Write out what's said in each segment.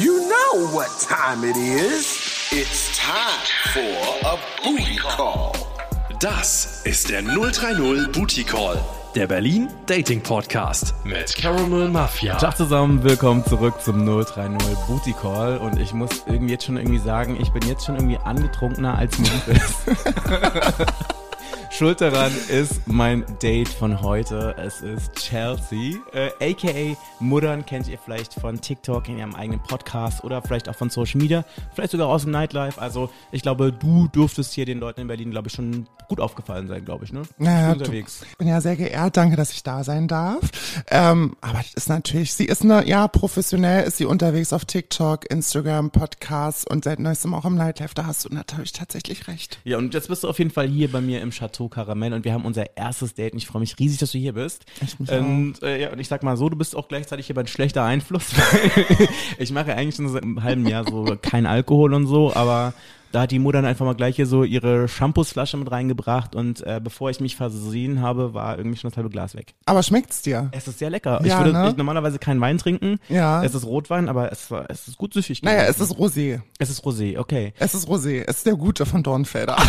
You know what time it is. It's time for a booty call. Das ist der 030 Booty Call, der Berlin Dating Podcast mit Caramel Mafia. Tag zusammen, willkommen zurück zum 030 Booty Call und ich muss irgendwie jetzt schon irgendwie sagen, ich bin jetzt schon irgendwie angetrunkener als mir ist. Schuld daran ist mein Date von heute. Es ist Chelsea, äh, aka Muttern kennt ihr vielleicht von TikTok in ihrem eigenen Podcast oder vielleicht auch von Social Media, vielleicht sogar aus dem Nightlife. Also ich glaube, du durftest hier den Leuten in Berlin, glaube ich, schon gut aufgefallen sein, glaube ich, ne? Naja, Bist unterwegs. Ich bin ja sehr geehrt, danke, dass ich da sein darf. Ähm, aber das ist natürlich, sie ist eine, ja, professionell ist sie unterwegs auf TikTok, Instagram, Podcasts und seit neuestem auch im Nightlife. Da hast du natürlich tatsächlich recht. Ja, und jetzt bist du auf jeden Fall hier bei mir im Chateau Caramel und wir haben unser erstes Date und ich freue mich riesig, dass du hier bist. Ich mich und, äh, ja, und ich sag mal so, du bist auch gleichzeitig hier ein schlechter Einfluss, ich mache eigentlich schon seit einem halben Jahr so kein Alkohol und so, aber da hat die Mutter dann einfach mal gleich hier so ihre Shampoosflasche mit reingebracht und äh, bevor ich mich versehen habe, war irgendwie schon das halbe Glas weg. Aber schmeckt's dir? Es ist sehr lecker. Ja, ich würde ne? ich normalerweise keinen Wein trinken. Ja. Es ist Rotwein, aber es, war- es ist gut süffig. Naja, es ist Rosé. es ist Rosé, okay. Es ist Rosé. Es ist der Gute von Dornfelder.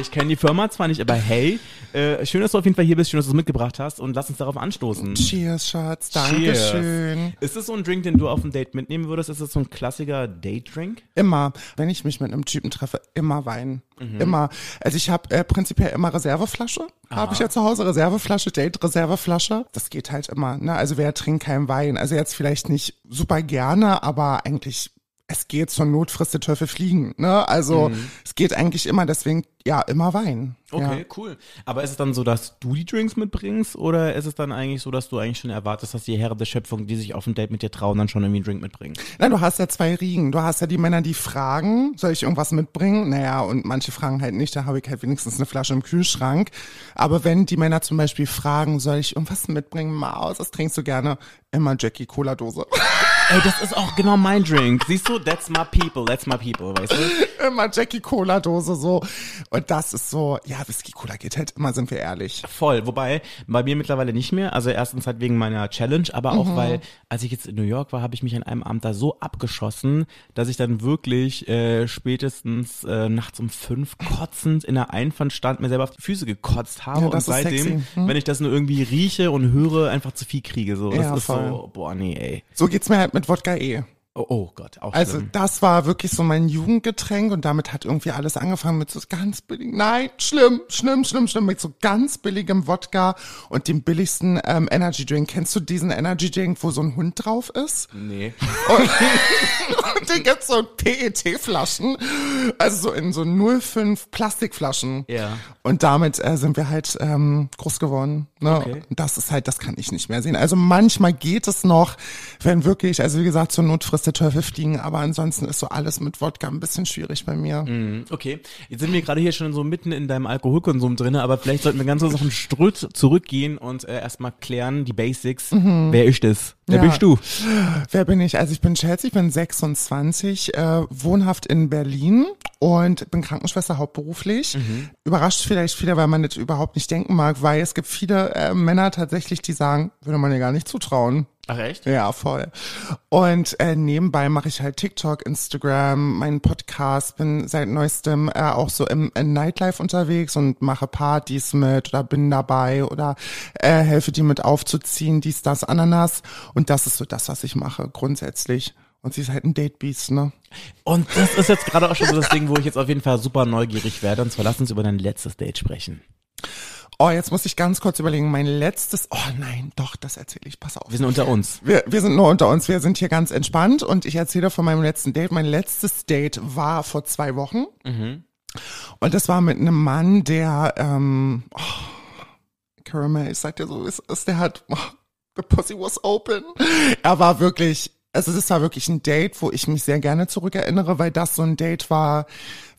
Ich kenne die Firma zwar nicht, aber hey, äh, schön, dass du auf jeden Fall hier bist, schön, dass du es mitgebracht hast und lass uns darauf anstoßen. Cheers, Schatz. Dankeschön. Ist es so ein Drink, den du auf ein Date mitnehmen würdest? Ist es so ein klassischer Date-Drink? Immer, wenn ich mich mit einem Typen treffe, immer Wein. Mhm. Immer. Also ich habe äh, prinzipiell immer Reserveflasche. Habe ich ja zu Hause Reserveflasche, Date-Reserveflasche. Das geht halt immer. Ne? Also wer trinkt keinen Wein? Also jetzt vielleicht nicht super gerne, aber eigentlich es geht zur Not frisst der Teufel fliegen. Ne? Also es geht eigentlich immer. Deswegen ja immer Wein. Okay, Ja. cool. Aber ist es dann so, dass du die Drinks mitbringst oder ist es dann eigentlich so, dass du eigentlich schon erwartest, dass die Herren der Schöpfung, die sich auf ein Date mit dir trauen, dann schon irgendwie einen Drink mitbringen? Na, du hast ja zwei Riegen. Du hast ja die Männer, die fragen, soll ich irgendwas mitbringen? Naja, und manche fragen halt nicht, da habe ich halt wenigstens eine Flasche im Kühlschrank. Aber wenn die Männer zum Beispiel fragen, soll ich irgendwas mitbringen? Maus, was trinkst du gerne? Immer Jackie Cola Dose. Ey, das ist auch genau mein Drink. Siehst du, that's my people, that's my people, weißt du? immer Jackie Cola Dose so. Und das ist so, ja, Whisky Cola geht halt immer, sind wir ehrlich. Voll, wobei bei mir mittlerweile nicht mehr. Also erstens halt wegen meiner Challenge, aber auch weil, als ich jetzt in New York war, habe ich mich an einem Abend da so abgeschossen, dass ich dann wirklich äh, spätestens äh, nachts um fünf kotzend in der Einfahrt stand, mir selber auf die Füße gekotzt habe Ja, und seitdem, sexy. Hm? wenn ich das nur irgendwie rieche und höre, einfach zu viel kriege. So, das Ja, ist voll. so, boah, nee, ey. So geht's mir halt mit Wodka E. Oh, oh Gott, auch Also schlimm. das war wirklich so mein Jugendgetränk und damit hat irgendwie alles angefangen mit so ganz billigen, nein, schlimm, schlimm, schlimm, schlimm, mit so ganz billigem Wodka und dem billigsten ähm, Energy Drink. Kennst du diesen Energy Drink, wo so ein Hund drauf ist? Nee. Und den gibt's so in PET-Flaschen, also so in so 05 Plastikflaschen. Ja. Und damit äh, sind wir halt ähm, groß geworden. Ne? Okay. Und Das ist halt, das kann ich nicht mehr sehen. Also manchmal geht es noch, wenn wirklich, also wie gesagt, zur Not frisst der Teufel fliegen, aber ansonsten ist so alles mit Wodka ein bisschen schwierig bei mir. Mhm, Okay, jetzt sind wir gerade hier schon so mitten in deinem Alkoholkonsum drinne, aber vielleicht sollten wir ganz kurz noch einen Schritt zurückgehen und äh, erstmal klären, die Basics. Wer ist das? Wer Ja. bist du? Wer bin ich? Also ich bin Chelsea, ich bin 26, äh, wohnhaft in Berlin und bin Krankenschwester hauptberuflich. Überrascht vielleicht viele, weil man das überhaupt nicht denken mag, weil es gibt viele äh, Männer tatsächlich, die sagen, würde man dir gar nicht zutrauen. Ach echt? Ja, voll. Und äh, nebenbei mache ich halt TikTok, Instagram, meinen Podcast, bin seit neuestem äh, auch so im, im Nightlife unterwegs und mache Partys mit oder bin dabei oder äh, helfe die mit aufzuziehen, dies, das, Ananas. Und das ist so das, was ich mache grundsätzlich. Und sie ist halt ein Datebeast, ne? Und das ist jetzt gerade auch schon so das Ding, wo ich jetzt auf jeden Fall super neugierig werde. Und zwar lass uns über dein letztes Date sprechen. Oh, jetzt muss ich ganz kurz überlegen. Mein letztes, oh nein, doch, das erzähle ich. Pass auf. Wir sind unter uns. Wir, wir sind nur unter uns, wir sind hier ganz entspannt und ich erzähle von meinem letzten Date. Mein letztes Date war vor zwei Wochen und das war mit einem Mann, der, ähm, oh, Caramel, ich sag dir so, es ist, der hat, oh, the pussy was open. Er war wirklich, also das war wirklich ein Date, wo ich mich sehr gerne zurückerinnere, weil das so ein Date war,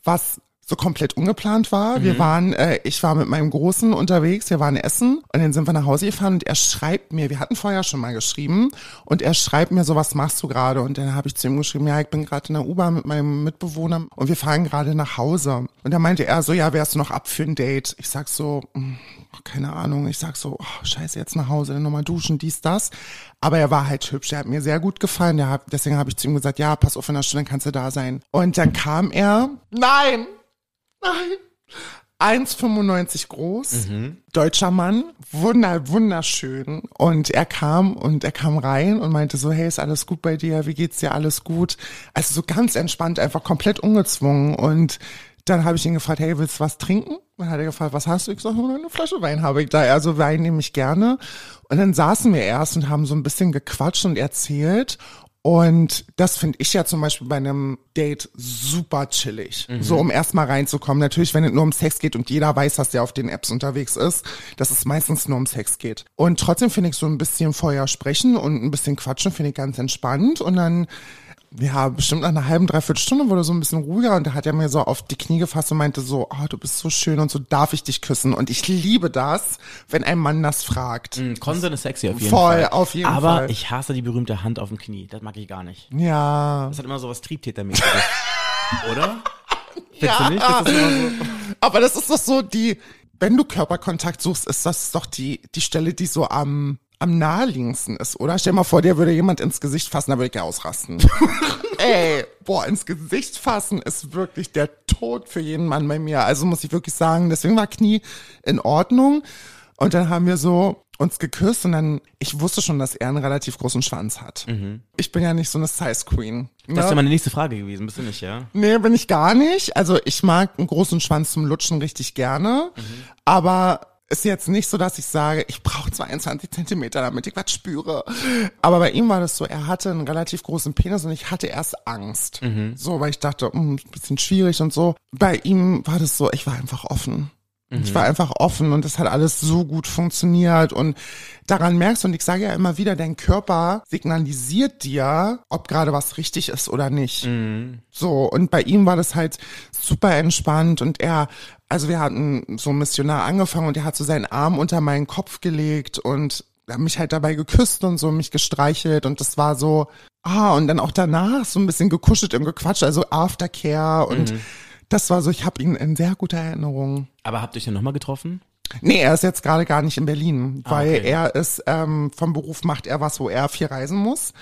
was so komplett ungeplant war. Wir waren, äh, ich war mit meinem Großen unterwegs, wir waren essen und dann sind wir nach Hause gefahren und er schreibt mir, wir hatten vorher schon mal geschrieben und er schreibt mir so, was machst du gerade? Und dann habe ich zu ihm geschrieben, ja, ich bin gerade in der U-Bahn mit meinem Mitbewohner und wir fahren gerade nach Hause. Und da meinte er so, ja, wärst du noch ab für ein Date? Ich sag so, hm, keine Ahnung, ich sag so, oh, scheiße, jetzt nach Hause, dann nochmal duschen, dies, das. Aber er war halt hübsch, er hat mir sehr gut gefallen, der deswegen habe ich zu ihm gesagt, ja, pass auf, in einer Stunde kannst du da sein. Und dann kam er, nein, nein, 1,95 groß, deutscher Mann, wunder, wunderschön. Und er kam und er kam rein und meinte so, hey, ist alles gut bei dir? Wie geht's dir? Alles gut? Also so ganz entspannt, einfach komplett ungezwungen. Und dann habe ich ihn gefragt, hey, willst du was trinken? Dann hat er gefragt, was hast du? Ich sage, eine Flasche Wein habe ich da. Also Wein nehme ich gerne. Und dann saßen wir erst und haben so ein bisschen gequatscht und erzählt. Und das finde ich ja zum Beispiel bei einem Date super chillig. So, um erstmal reinzukommen. Natürlich, wenn es nur um Sex geht und jeder weiß, dass der auf den Apps unterwegs ist, dass es meistens nur um Sex geht. Und trotzdem finde ich so ein bisschen vorher sprechen und ein bisschen quatschen finde ich ganz entspannt. Und dann ja, bestimmt nach einer halben, dreiviertel Stunde wurde so ein bisschen ruhiger und da hat er mir so auf die Knie gefasst und meinte so, oh, du bist so schön und so darf ich dich küssen. Und ich liebe das, wenn ein Mann das fragt. Mhm, Consent ist sexy auf jeden Voll, Fall. auf jeden Aber Fall. ich hasse die berühmte Hand auf dem Knie. Das mag ich gar nicht. Ja. Das hat immer so was Triebtätermäßiges. Oder? Du nicht? Das so. Aber das ist doch so die, wenn du Körperkontakt suchst, ist das doch die, die Stelle, die so am, am naheliegendsten ist, oder? Stell dir mal vor, dir würde jemand ins Gesicht fassen, da würde ich ja ausrasten. Ey, boah, ins Gesicht fassen ist wirklich der Tod für jeden Mann bei mir. Also muss ich wirklich sagen, deswegen war Knie in Ordnung. Und dann haben wir so uns geküsst und dann, ich wusste schon, dass er einen relativ großen Schwanz hat. Ich bin ja nicht so eine Size Queen. Das ist ne? ja meine nächste Frage gewesen, bist du nicht, ja? Nee, bin ich gar nicht. Also ich mag einen großen Schwanz zum Lutschen richtig gerne. Aber ist jetzt nicht so, dass ich sage, ich brauche 22 Zentimeter, damit ich was spüre. Aber bei ihm war das so, er hatte einen relativ großen Penis und ich hatte erst Angst. So, weil ich dachte, hm, ein bisschen schwierig und so. Bei ihm war das so, ich war einfach offen. Ich war einfach offen und das hat alles so gut funktioniert und daran merkst du, und ich sage ja immer wieder, dein Körper signalisiert dir, ob gerade was richtig ist oder nicht. So, und bei ihm war das halt super entspannt und er, also wir hatten so Missionar angefangen und er hat so seinen Arm unter meinen Kopf gelegt und hat mich halt dabei geküsst und so mich gestreichelt und das war so, ah, und dann auch danach so ein bisschen gekuschelt und gequatscht, also Aftercare und das war so, ich habe ihn in sehr guter Erinnerung. Aber habt ihr euch denn nochmal getroffen? Nee, er ist jetzt gerade gar nicht in Berlin, weil okay. er ist ähm, vom Beruf macht er was, wo er viel reisen muss.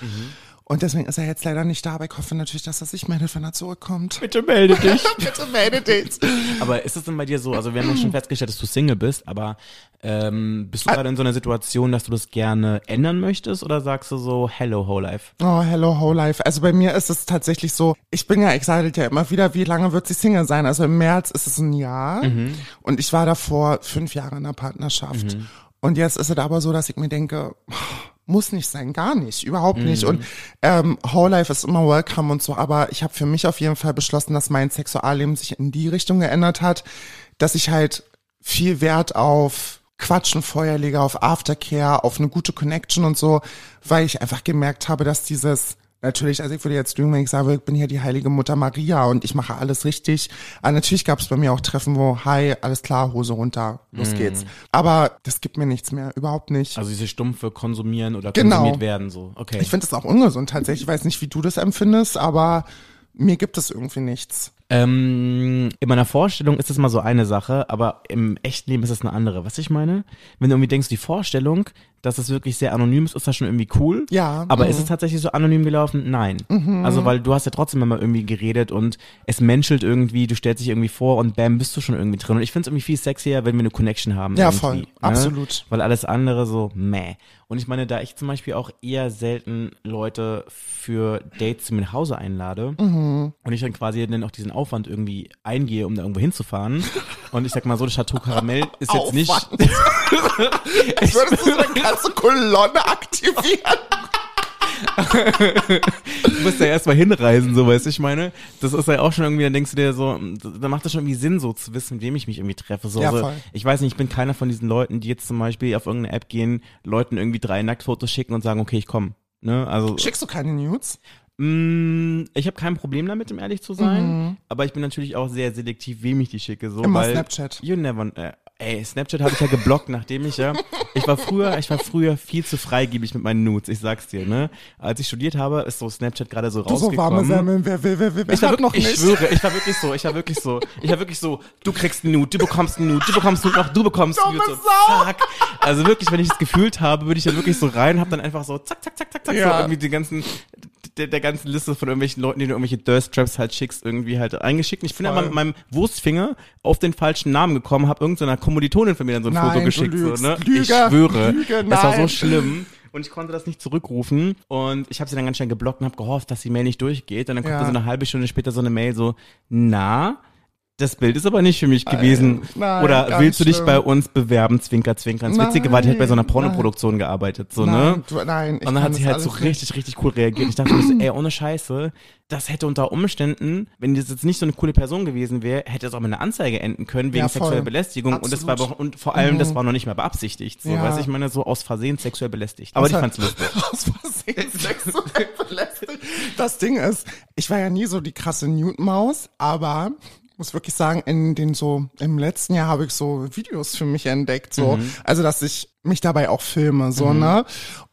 Und deswegen ist er jetzt leider nicht da, aber ich hoffe natürlich, dass er sich meldet, wenn er zurückkommt. Bitte melde dich. Bitte melde dich. aber ist es denn bei dir so, also wir haben ja schon festgestellt, dass du Single bist, aber ähm, bist du gerade in so einer Situation, dass du das gerne ändern möchtest oder sagst du so, hello, whole life? Oh, hello, whole life. Also bei mir ist es tatsächlich so, ich bin ja excited ja immer wieder, wie lange wird sie Single sein? Also im März ist es ein Jahr und ich war davor fünf Jahre in einer Partnerschaft. Und jetzt ist es aber so, dass ich mir denke, muss nicht sein, gar nicht, überhaupt nicht. Und ähm, Whole Life ist immer welcome und so, aber ich habe für mich auf jeden Fall beschlossen, dass mein Sexualleben sich in die Richtung geändert hat, dass ich halt viel Wert auf Quatschen vorher lege, auf Aftercare, auf eine gute Connection und so, weil ich einfach gemerkt habe, dass dieses Natürlich, also ich würde jetzt lügen, wenn ich sage, ich bin hier die heilige Mutter Maria und ich mache alles richtig. Aber natürlich gab es bei mir auch Treffen, wo, hi, alles klar, Hose runter, los geht's. Aber das gibt mir nichts mehr, überhaupt nicht. Also diese stumpfe konsumieren oder Genau. konsumiert werden, so. Okay. Ich finde das auch ungesund tatsächlich. Ich weiß nicht, wie du das empfindest, aber mir gibt es irgendwie nichts. Ähm, in meiner Vorstellung ist das mal so eine Sache, aber im echten Leben ist das eine andere. Was ich meine? Wenn du irgendwie denkst, die Vorstellung, dass es wirklich sehr anonym ist, ist das schon irgendwie cool. Ja, Aber mhm. ist es tatsächlich so anonym gelaufen? Nein. Also, weil du hast ja trotzdem immer irgendwie geredet und es menschelt irgendwie, du stellst dich irgendwie vor und bam, bist du schon irgendwie drin. Und ich finde es irgendwie viel sexier, wenn wir eine Connection haben. Ja, voll. ne? Absolut. Weil alles andere so, meh. Und ich meine, da ich zum Beispiel auch eher selten Leute für Dates zu mir nach Hause einlade Mhm. und ich dann quasi dann auch diesen Aufwand irgendwie eingehe, um da irgendwo hinzufahren. und ich sag mal so, das Chateau Caramel ist jetzt nicht. Als würdest du so eine ganze Kolonne aktivieren. Du musst ja erstmal hinreisen, so weißt du, ich meine. Das ist ja auch schon irgendwie, dann denkst du dir so, da macht das schon irgendwie Sinn, so zu wissen, mit wem ich mich irgendwie treffe. So, Ja, so, voll. ich weiß nicht, ich bin keiner von diesen Leuten, die jetzt zum Beispiel auf irgendeine App gehen, Leuten irgendwie drei Nacktfotos schicken und sagen, okay, ich komme. Ne? Also Schickst du keine Nudes? Mm, ich habe kein Problem damit, um ehrlich zu sein. Mhm. Aber ich bin natürlich auch sehr selektiv, wem ich die schicke. So, Immer weil Snapchat. You never, äh, ey, Snapchat habe ich ja geblockt, nachdem ich ja, ich war früher, ich war früher viel zu freigebig mit meinen Nudes, ich sag's dir, ne? Als ich studiert habe, ist so Snapchat gerade so Du so rausgekommen. warme Semmeln, wer wer will, wer Ich war wirklich, noch nicht. ich schwöre, ich war wirklich so, ich war wirklich so, ich war wirklich so, du kriegst einen Nude, du bekommst einen Nude, du bekommst einen Nude, noch du bekommst einen Nude, so, zack. Also wirklich, wenn ich es gefühlt habe, würde ich da wirklich so rein, hab dann einfach so, zack, zack, zack, zack, zack, so Ja. irgendwie die ganzen, der, der ganzen Liste von irgendwelchen Leuten, die du irgendwelche Durst-Traps halt schickst, irgendwie halt eingeschickt. Und ich bin dann mit meinem Wurstfinger auf den falschen Namen gekommen, hab irgendeiner Kommilitonin von mir dann so ein Nein, Foto geschickt, so, ne? Lüge, ich schwöre. Lüge, das war so schlimm. Und ich konnte das nicht zurückrufen. Und ich habe sie dann ganz schnell geblockt und habe gehofft, dass die Mail nicht durchgeht. Und dann kommt Ja. so eine halbe Stunde später so eine Mail so, na, das Bild ist aber nicht für mich gewesen. nein, Oder willst du dich schlimm. bei uns bewerben, Zwinker, Zwinker. Das Witzige war, die hat bei so einer Nein, Pornoproduktion gearbeitet, so, nein, ne? du, nein, ich Und dann hat sie das halt so nicht. richtig, richtig cool reagiert. Ich dachte mir so, ey, ohne Scheiße, das hätte unter Umständen, wenn das jetzt nicht so eine coole Person gewesen wäre, hätte es auch mit einer Anzeige enden können wegen Ja, sexueller Belästigung. Und das war aber, und vor allem, das war noch nicht mal beabsichtigt. So, Ja. weiß ich meine, so aus Versehen sexuell belästigt. Aber die Außer- fand's lustig. Aus Versehen sexuell belästigt. Das Ding ist, ich war ja nie so die krasse Newton-Maus, aber muss wirklich sagen, in den so, im letzten Jahr habe ich so Videos für mich entdeckt, so. Also, dass ich mich dabei auch filme, so, ne?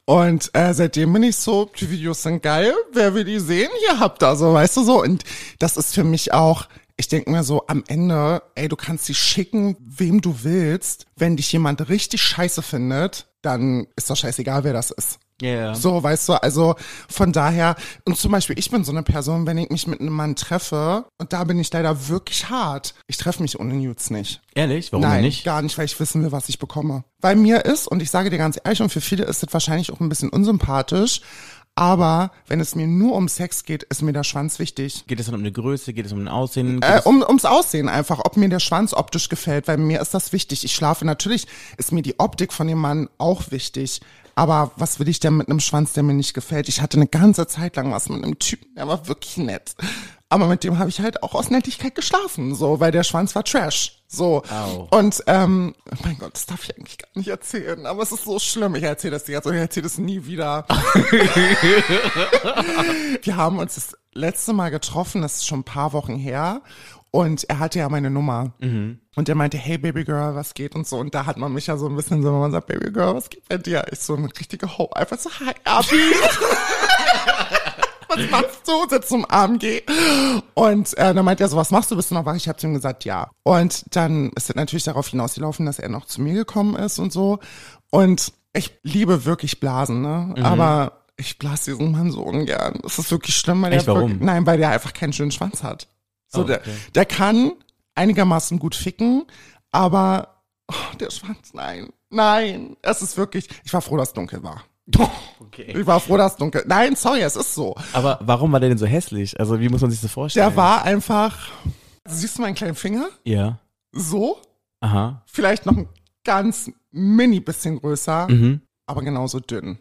Und äh, seitdem bin ich so, die Videos sind geil, wer will die sehen? Hier habt ihr so, weißt du so. Und das ist für mich auch, ich denke mir so, am Ende, ey, du kannst die schicken, wem du willst. Wenn dich jemand richtig scheiße findet, dann ist doch scheißegal, wer das ist. Ja. So, weißt du, also von daher, und zum Beispiel, ich bin so eine Person, wenn ich mich mit einem Mann treffe, und da bin ich leider wirklich hart, ich treffe mich ohne Nudes nicht. Ehrlich? Warum Nein, nicht? gar nicht, weil ich wissen will, was ich bekomme. Bei mir ist, und ich sage dir ganz ehrlich, und für viele ist das wahrscheinlich auch ein bisschen unsympathisch, aber wenn es mir nur um Sex geht, ist mir der Schwanz wichtig. Geht es dann um eine Größe? Geht es um ein Aussehen? Äh, um, ums Aussehen einfach, ob mir der Schwanz optisch gefällt, weil mir ist das wichtig. Ich schlafe, natürlich ist mir die Optik von dem Mann auch wichtig. Aber was will ich denn mit einem Schwanz, der mir nicht gefällt? Ich hatte eine ganze Zeit lang was mit einem Typen, der war wirklich nett. Aber mit dem habe ich halt auch aus Nettigkeit geschlafen, so, weil der Schwanz war Trash. So. Au. Und ähm, mein Gott, das darf ich eigentlich gar nicht erzählen, aber es ist so schlimm. Ich erzähle das dir jetzt und ich erzähle das nie wieder. Wir haben uns das letzte Mal getroffen, das ist schon ein paar Wochen her. Und er hatte ja meine Nummer. Und er meinte, hey Baby Girl, was geht und so. Und da hat man mich ja so ein bisschen so, wenn man sagt, Baby Girl, was geht bei dir? Ich so eine richtige Ho, einfach so, hi Abi. was machst du? Sitzt zum AMG. Und äh, dann meinte er so, was machst du? Bist du noch wach? Ich habe zu ihm gesagt, ja. Und dann ist es natürlich darauf hinausgelaufen, dass er noch zu mir gekommen ist und so. Und ich liebe wirklich Blasen, ne? Aber ich blase diesen Mann so ungern. Das ist wirklich schlimm, weil Echt, der warum? Wirklich, nein, weil der einfach keinen schönen Schwanz hat. So, Oh, der, okay. der kann einigermaßen gut ficken, aber oh, der Schwanz, nein, nein. Es ist wirklich, ich war froh, dass es dunkel war. Okay. Ich war froh, dass es dunkel. Nein, sorry, es ist so. Aber warum war der denn so hässlich? Also wie muss man sich das vorstellen? Der war einfach, siehst du meinen kleinen Finger? Ja. So, Aha. vielleicht noch ein ganz mini bisschen größer, Mhm. aber genauso dünn.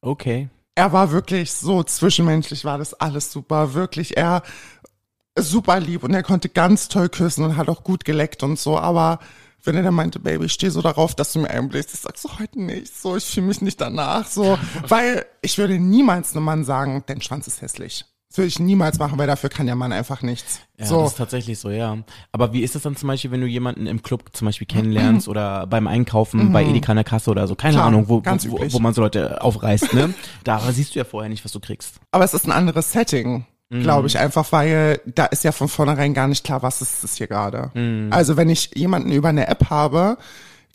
Okay. Er war wirklich so zwischenmenschlich, war das alles super. Wirklich, er super lieb und er konnte ganz toll küssen und hat auch gut geleckt und so. Aber wenn er dann meinte, Baby, ich stehe so darauf, dass du mir einbläst, ich sag so heute nicht. So, ich fühle mich nicht danach. So, weil ich würde niemals einem Mann sagen, dein Schwanz ist hässlich. Das würde ich niemals machen, weil dafür kann der Mann einfach nichts. Ja, so. das ist tatsächlich so, ja. Aber wie ist das dann zum Beispiel, wenn du jemanden im Club zum Beispiel kennenlernst oder beim Einkaufen bei Edeka an der Kasse oder so, keine Mhm. Klar, Ahnung, wo, wo, wo man so Leute aufreißt, ne? da siehst du ja vorher nicht, was du kriegst. Aber es ist ein anderes Setting, glaube Mhm. ich, einfach weil da ist ja von vornherein gar nicht klar, was ist es hier gerade. Mhm. Also wenn ich jemanden über eine App habe,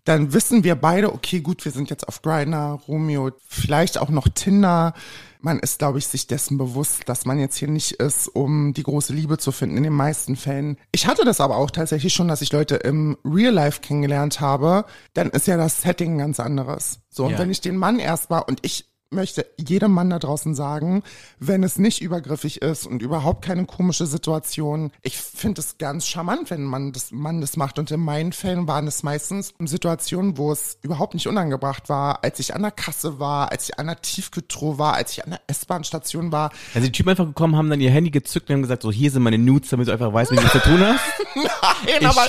dann wissen wir beide, okay, gut, wir sind jetzt auf Grindr, Romeo, vielleicht auch noch Tinder. Man ist, glaube ich, sich dessen bewusst, dass man jetzt hier nicht ist, um die große Liebe zu finden, in den meisten Fällen. Ich hatte das aber auch tatsächlich schon, dass ich Leute im Real Life kennengelernt habe. Dann ist ja das Setting ein ganz anderes. So, und Ja. wenn ich den Mann erstmal, und ich möchte jedem Mann da draußen sagen, wenn es nicht übergriffig ist und überhaupt keine komische Situation, ich finde es ganz charmant, wenn man das, Mann das macht. Und in meinen Fällen waren es meistens Situationen, wo es überhaupt nicht unangebracht war, als ich an der Kasse war, als ich an der Tiefkühltruhe war, als ich an der S-Bahn-Station war. Also die Typen einfach gekommen, haben dann ihr Handy gezückt und haben gesagt, so hier sind meine Nudes, damit du einfach weißt, wem du zu tun hast. Nein, Ich, aber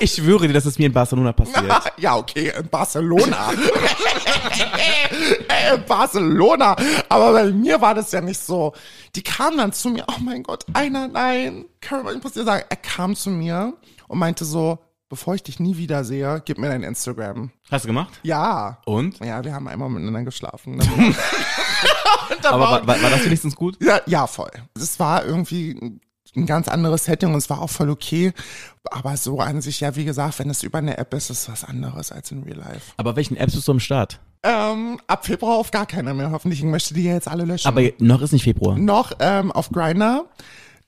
ich schwöre dir, dass es mir in Barcelona passiert. ja, okay, in Barcelona. in Barcelona Barcelona. Aber bei mir war das ja nicht so. Die kamen dann zu mir, oh mein Gott, einer, nein. Caroline, ich muss dir sagen, er kam zu mir und meinte so, bevor ich dich nie wiedersehe, gib mir dein Instagram. Hast du gemacht? Ja. Und? Ja, wir haben einmal miteinander geschlafen. Aber war, war, war das wenigstens gut? Ja, ja, voll. Es war irgendwie ein ganz anderes Setting und es war auch voll okay. Aber so an sich, ja, wie gesagt, wenn es über eine App ist, ist es was anderes als in Real Life. Aber welchen Apps bist du am Start? Ähm, ab Februar auf gar keiner mehr. Hoffentlich ich möchte die ja jetzt alle löschen. Aber noch ist nicht Februar. noch ähm, auf Grindr,